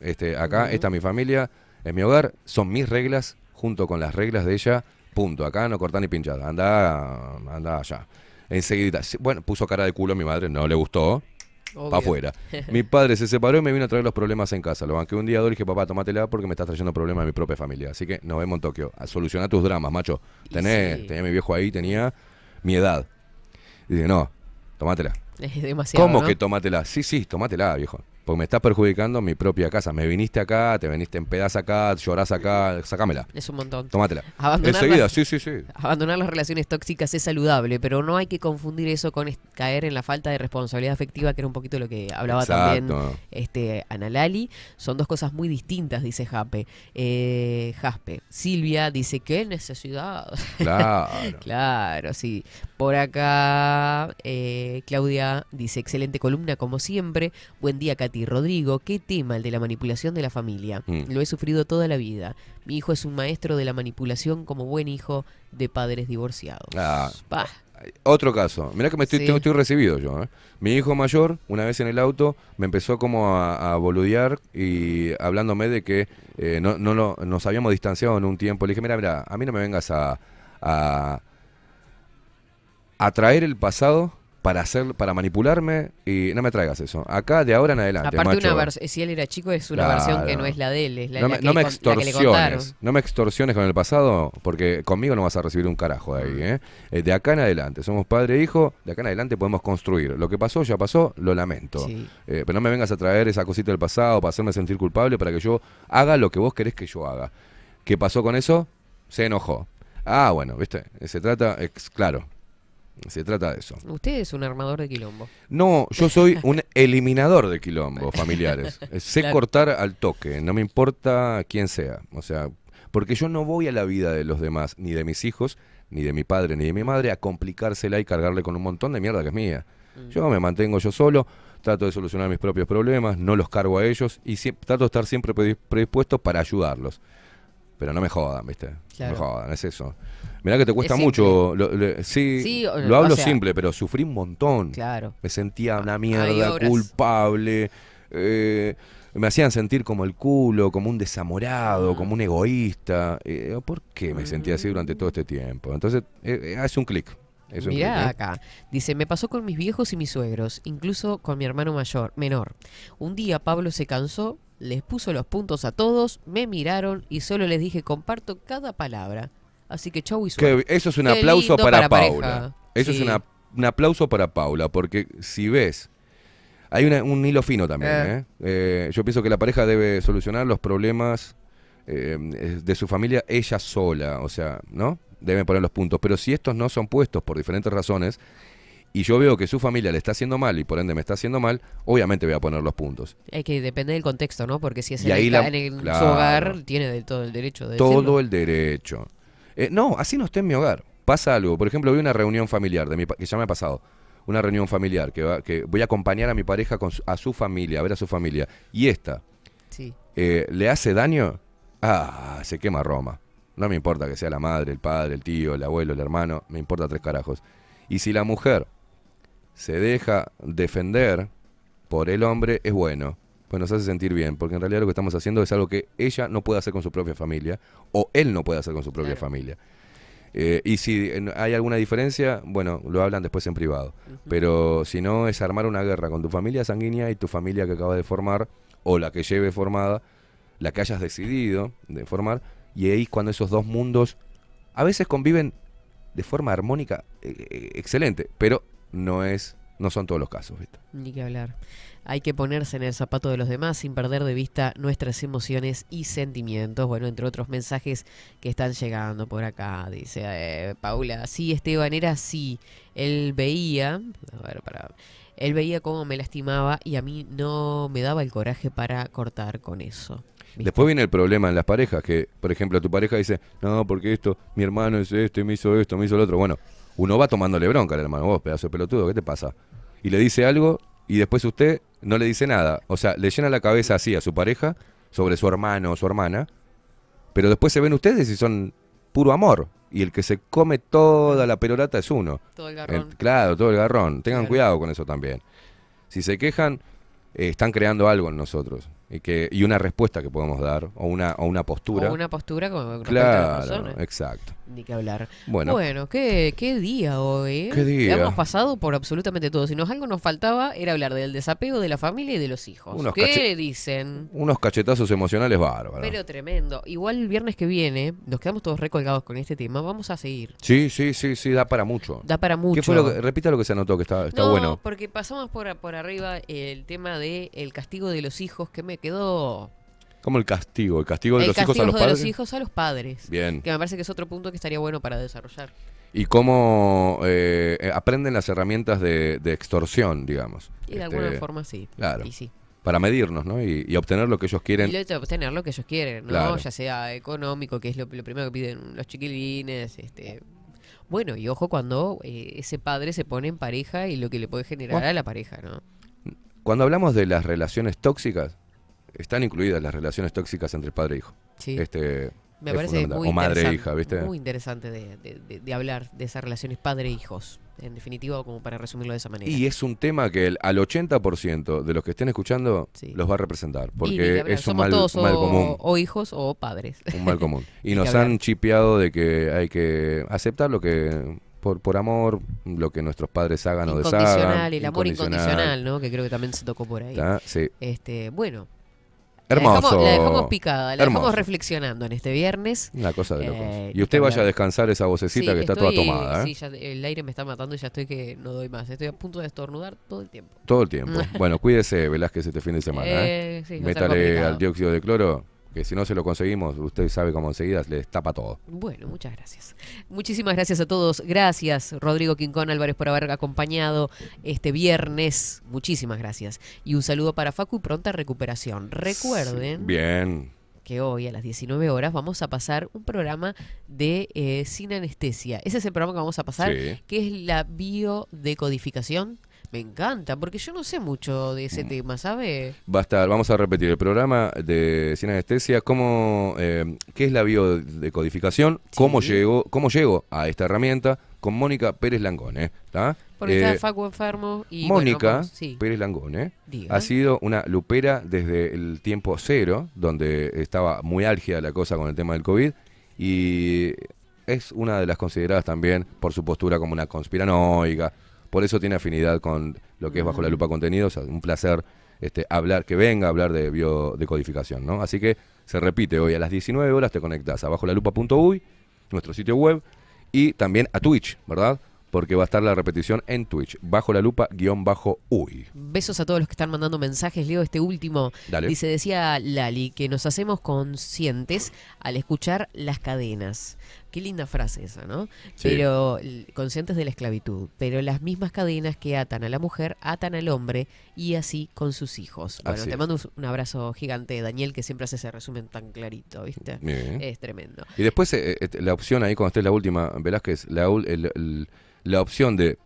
Este, acá,
Ujú.
esta es mi familia, es mi hogar, son mis reglas, junto con las reglas de ella, punto. Acá no cortar ni pinchar, anda, anda allá. Enseguida, bueno, puso cara de culo a mi madre, no le gustó. Para afuera. <laughs> Mi padre se separó y me vino a traer los problemas en casa. Lo banqué un día, dos, le dije, papá, tomátela porque me estás trayendo problemas a mi propia familia. Así que nos vemos en Tokio. A solucionar tus dramas, macho.
Y
Tenés,
sí.
tenía mi viejo ahí, tenía mi edad. Y dije, no, tomátela.
Es demasiado.
¿Cómo
¿no?
que tomátela? Sí, sí, tomátela, viejo. Porque me estás perjudicando mi propia casa. Me viniste acá, te viniste en pedazos acá, llorás acá, sacámela.
Es un montón. Abandonar
Enseguida, sí, sí, sí.
Abandonar las relaciones tóxicas es saludable, pero no hay que confundir eso con caer en la falta de responsabilidad afectiva, que era un poquito lo que hablaba también este Analali. Son dos cosas muy distintas, dice Jape. Eh, Jaspe. Silvia dice, ¿qué necesidad?
Claro. <laughs>
Claro, sí. Por acá, eh, Claudia dice, excelente columna como siempre. Buen día, Katy. Rodrigo, ¿qué tema el de la manipulación de la familia?
Mm.
Lo he sufrido toda la vida. Mi hijo es un maestro de la manipulación como buen hijo de padres divorciados.
Ah,
Pa.
Otro caso. Mirá que me estoy,
Sí.
tengo- estoy recibido yo. ¿eh? Mi hijo mayor, una vez en el auto, me empezó como a, a boludear y hablándome de que eh, no, no lo- nos habíamos distanciado en un tiempo. Le dije, mira, mira, a mí no me vengas a, a, a traer el pasado para hacer, para manipularme y no me traigas eso. Acá de ahora en adelante.
Aparte,
macho.
una si él era chico, es una versión que no es la de él, es la,
no
la
me,
que,
no me
la que le contaron.
extorsiones, no me extorsiones con el pasado, porque conmigo no vas a recibir un carajo de ahí. ¿eh? Eh, de acá en adelante, somos padre e hijo, de acá en adelante podemos construir. Lo que pasó, ya pasó, lo lamento.
Sí.
Eh, pero no me vengas a traer esa cosita del pasado para hacerme sentir culpable, para que yo haga lo que vos querés que yo haga. ¿Qué pasó con eso? Se enojó. Ah, bueno, ¿viste? Se trata, ex- claro, se trata de eso.
Usted es un armador de quilombo.
No, yo <laughs> soy un eliminador de quilombos familiares. <laughs> Sé
Claro.
cortar al toque, no me importa quién sea. O sea, porque yo no voy a la vida de los demás, ni de mis hijos, ni de mi padre, ni de mi madre, a complicársela y cargarle con un montón de mierda que es mía.
Mm.
Yo me mantengo yo solo, trato de solucionar mis propios problemas, no los cargo a ellos y trato de estar siempre predis- predispuesto para ayudarlos. Pero no me jodan, ¿viste?
Claro.
No me jodan, es eso. Mirá que te cuesta
Es
mucho. lo- lo- sí,
Sí, o-
lo
o
hablo
sea-
simple, pero sufrí un montón.
Claro.
Me sentía una mierda, culpable. eh, me hacían sentir como el culo, como un desamorado,
Mm.
como un egoísta. Eh, ¿Por qué me sentía así durante todo este tiempo? Entonces, eh, hace un clic.
Mirá
¿eh?
acá. Dice, me pasó con mis viejos y mis suegros, incluso con mi hermano mayor, menor. Un día Pablo se cansó, les puso los puntos a todos, me miraron y solo les dije, comparto cada palabra. Así que chau y suerte.
eso es un
Qué
aplauso para,
para
Paula.
pareja.
Eso es una- un aplauso para Paula, porque si ves, hay una- un hilo fino también.
Eh.
¿eh? Eh, yo pienso que la pareja debe solucionar los problemas eh, de su familia ella sola, o sea, ¿no? Deben poner los puntos. Pero si estos no son puestos por diferentes razones, y yo veo que su familia le está haciendo mal y por ende me está haciendo mal, obviamente voy a poner los puntos.
Hay que depender del contexto, ¿no? Porque si es en, el,
la-
ca- en el- su hogar, tiene del todo el derecho de
todo
decirlo.
el derecho. Eh, no, así no esté en mi hogar. Pasa algo. Por ejemplo, vi una reunión familiar de mi que ya me ha pasado. Una reunión familiar que, va- que voy a acompañar a mi pareja con su- a su familia, a ver a su familia. Y esta
Sí.
eh, le hace daño. Ah, se quema Roma. No me importa que sea la madre, el padre, el tío, el abuelo, el hermano. Me importa tres carajos. Y si la mujer se deja defender por el hombre, es bueno. Pues nos hace sentir bien, porque en realidad lo que estamos haciendo es algo que ella no puede hacer con su propia familia, o él no puede hacer con su propia
Claro.
familia. Eh, y si hay alguna diferencia, bueno, lo hablan después en privado. Pero si no, es armar una guerra con tu familia sanguínea y tu familia que acaba de formar, o la que lleve formada, la que hayas decidido de formar, y ahí es cuando esos dos mundos a veces conviven de forma armónica eh, eh, excelente, pero no es no son todos los casos, ¿viste?
Ni que hablar. Hay que ponerse en el zapato de los demás sin perder de vista nuestras emociones y sentimientos. Bueno, entre otros mensajes que están llegando por acá. Dice eh, Paula, sí, Esteban era así. Él veía, a ver, para, él veía cómo me lastimaba y a mí no me daba el coraje para cortar con eso. ¿Viste?
Después viene el problema en las parejas, que por ejemplo tu pareja dice, no, porque esto, mi hermano es esto, y me hizo esto, me hizo lo otro. Bueno, uno va tomándole bronca al hermano, vos, pedazo de pelotudo, ¿qué te pasa? Y le dice algo, y después usted no le dice nada. O sea, le llena la cabeza así a su pareja sobre su hermano o su hermana, pero después se ven ustedes y son puro amor. Y el que se come toda la perorata es uno.
Todo el garrón.
Claro, todo el garrón. Tengan
Claro.
cuidado con eso también. Si se quejan, eh, están creando algo en nosotros. Y, que, y una respuesta que podemos dar, o una, o una postura.
O una postura
claro, exacto.
Ni que hablar.
Bueno.
Bueno, qué, qué día hoy. ¿eh?
Qué día.
Hemos pasado por absolutamente todo. Si nos algo nos faltaba era hablar del desapego de la familia y de los hijos.
Unos
¿Qué dicen?
Unos cachetazos emocionales bárbaros.
Pero tremendo. Igual el viernes que viene, nos quedamos todos recolgados con este tema. Vamos a seguir.
Sí, sí, sí, sí, da para mucho.
Da para mucho.
¿Qué fue lo que, repita lo que se anotó, que está, está
no,
bueno.
porque pasamos por, por arriba el tema de el castigo de los hijos que me quedó.
Como el castigo, el castigo de
el
los hijos a los
de
padres.
los hijos a los padres.
Bien.
Que me parece que es otro punto que estaría bueno para desarrollar.
Y cómo eh, eh, aprenden las herramientas de, de extorsión, digamos.
Y de
Este,
alguna forma sí.
Claro.
Y sí.
Para medirnos, ¿no? Y, y obtener lo que ellos quieren.
Y obtener lo que ellos quieren, ¿no?
Claro.
Ya sea económico, que es lo, lo primero que piden los chiquilines, este... Bueno, y ojo cuando eh, ese padre se pone en pareja y lo que le puede generar
Bueno.
a la pareja, ¿no?
Cuando hablamos de las relaciones tóxicas, están incluidas las relaciones tóxicas entre padre e hijo.
Sí.
Este,
Me
es
parece muy
O madre e hija, ¿viste?
Muy interesante de, de- de- de hablar de esas relaciones padre-hijos. En definitiva, como para resumirlo de esa manera.
Y es un tema que el- al 80% de los que estén escuchando los va a representar. Porque es un mal,
todos
un mal
o,
común.
o hijos o padres.
Un mal común. <laughs> Y nos han chipeado de que hay que aceptar lo que, por, por amor, lo que nuestros padres hagan o deshagan.
Incondicional, el amor incondicional, ¿no? Que creo que también se tocó por ahí.
¿Tá? Sí.
Este, bueno.
Hermoso.
La dejamos, la dejamos picada, la
Hermoso.
dejamos reflexionando en este viernes.
Una cosa de locos.
Eh,
y usted vaya a descansar esa vocecita
Sí,
que está
estoy-
toda tomada. ¿eh?
Sí, ya el aire me está matando y ya estoy que no doy más. Estoy a punto de estornudar todo el tiempo.
Todo el tiempo. <laughs> bueno, cuídese, Velázquez, este fin de semana. ¿eh?
Eh, sí,
Métale al dióxido de cloro, que si no se lo conseguimos, usted sabe cómo enseguida le tapa todo.
Bueno, muchas gracias. Muchísimas gracias a todos. Gracias, Rodrigo Quincón Álvarez, por haber acompañado este viernes. Muchísimas gracias. Y un saludo para Facu y pronta recuperación. Recuerden
Bien.
que hoy a las 19 horas vamos a pasar un programa de eh, sin anestesia. Ese es el programa que vamos a pasar,
Sí.
que es la biodecodificación. Me encanta, porque yo no sé mucho de
Mm.
ese tema, ¿sabe?
Va a estar, vamos a repetir el programa de Sin Anestesia, cómo, eh, qué es la biodecodificación, cómo llegó, cómo llego a esta herramienta con Mónica Pérez Langone. ¿tá?
Porque
Eh,
está Facu enfermo y
Mónica
bueno, sí.
Pérez Langone
Diga.
ha sido una lupera desde el tiempo cero, donde estaba muy álgida la cosa con el tema del COVID, y es una de las consideradas también por su postura como una conspiranoica. Por eso tiene afinidad con lo que es Bajo la Lupa Contenidos. Un placer este, hablar, que venga a hablar de biodecodificación. ¿no? Así que se repite hoy a las 19 horas, te conectas a bajolalupa.uy, nuestro sitio web, y también a Twitch, ¿verdad? Porque va a estar la repetición en Twitch, bajo la lupa guion bajo uy.
Besos a todos los que están mandando mensajes. Leo este último.
Dale.
Dice, decía Lali, que nos hacemos conscientes al escuchar las cadenas. Qué linda frase esa, ¿no?
Sí.
Pero conscientes de la esclavitud. Pero las mismas cadenas que atan a la mujer atan al hombre y así con sus hijos. Bueno,
Así
te mando un- abrazo gigante, Daniel, que siempre hace ese resumen tan clarito, ¿viste?
Bien.
Es tremendo.
Y después eh, eh, la opción ahí, cuando esté la última, Velázquez, la, el- el- la opción de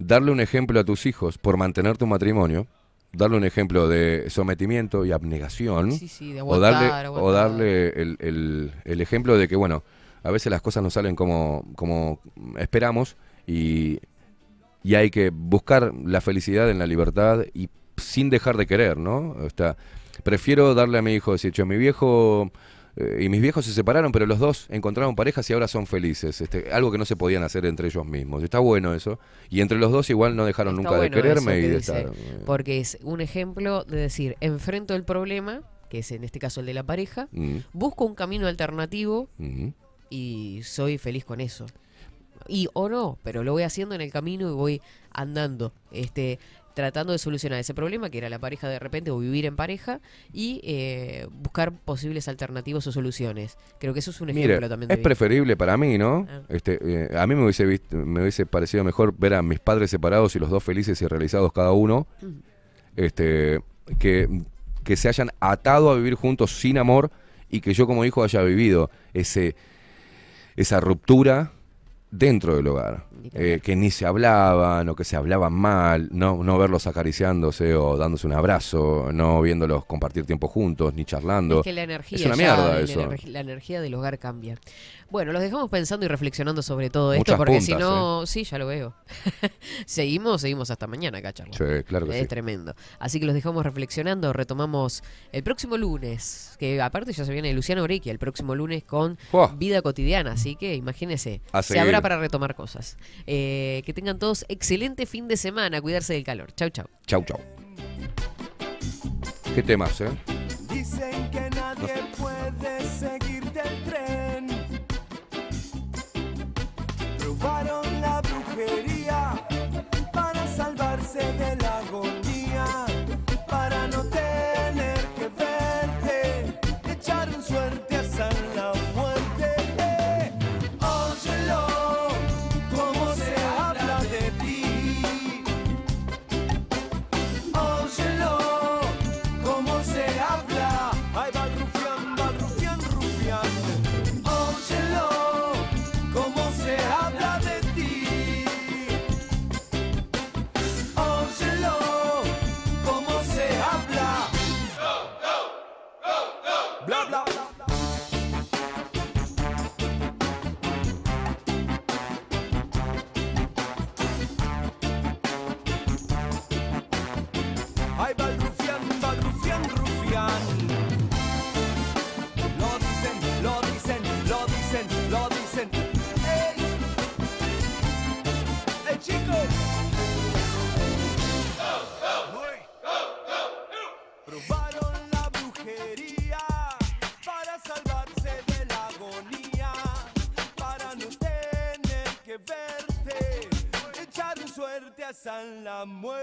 darle un ejemplo a tus hijos por mantener tu matrimonio, darle un ejemplo de sometimiento y abnegación,
Sí, sí, de
o darle,
aguantar,
o darle el, el- el ejemplo de que, bueno, a veces las cosas no salen como, como esperamos y, y hay que buscar la felicidad en la libertad y sin dejar de querer, ¿no? O sea, prefiero darle a mi hijo, decir, "Che, mi viejo eh, y mis viejos se separaron, pero los dos encontraron parejas y ahora son felices. Este, algo que no se podían hacer entre ellos mismos. Está bueno eso. Y entre los dos igual no dejaron
Está
nunca
bueno
de quererme y
que
de
dice,
estar. eh,
Porque es un ejemplo de decir, enfrento el problema, que es en este caso el de la pareja,
mm,
busco un camino alternativo
mm.
Y soy feliz con eso. Y o no, pero lo voy haciendo en el camino y voy andando, este, tratando de solucionar ese problema que era la pareja de repente o vivir en pareja y eh, buscar posibles alternativas o soluciones. Creo que eso es un ejemplo
Mire,
también. de
es
vida.
preferible para mí, ¿no?
Ah.
Este, eh, a mí me hubiese, vist- me hubiese parecido mejor ver a mis padres separados y los dos felices y realizados cada uno,
Mm.
este, que, que se hayan atado a vivir juntos sin amor y que yo como hijo haya vivido ese, esa ruptura dentro del hogar. Eh, que ni se hablaban o que se hablaban mal, no, no verlos acariciándose o dándose un abrazo, no viéndolos compartir tiempo juntos, ni charlando.
Es que la energía,
Es una mierda eso.
La energía del hogar cambia. Bueno, los dejamos pensando y reflexionando sobre todo esto, porque si no, sí, ya lo veo. <laughs> seguimos, seguimos hasta mañana acá.
Sí, claro que
es
sí.
tremendo. Así que los dejamos reflexionando. Retomamos el próximo lunes, que aparte ya se viene Luciano Orequia el próximo lunes con. Vida Cotidiana. Así que imagínense,
A
se
seguir.
habrá para retomar cosas. Eh, que tengan todos excelente fin de semana. Cuidarse del calor. Chau, chau.
Chau, chau. Qué temas, ¿eh?
Dicen que nadie puede suerte hasta la muerte.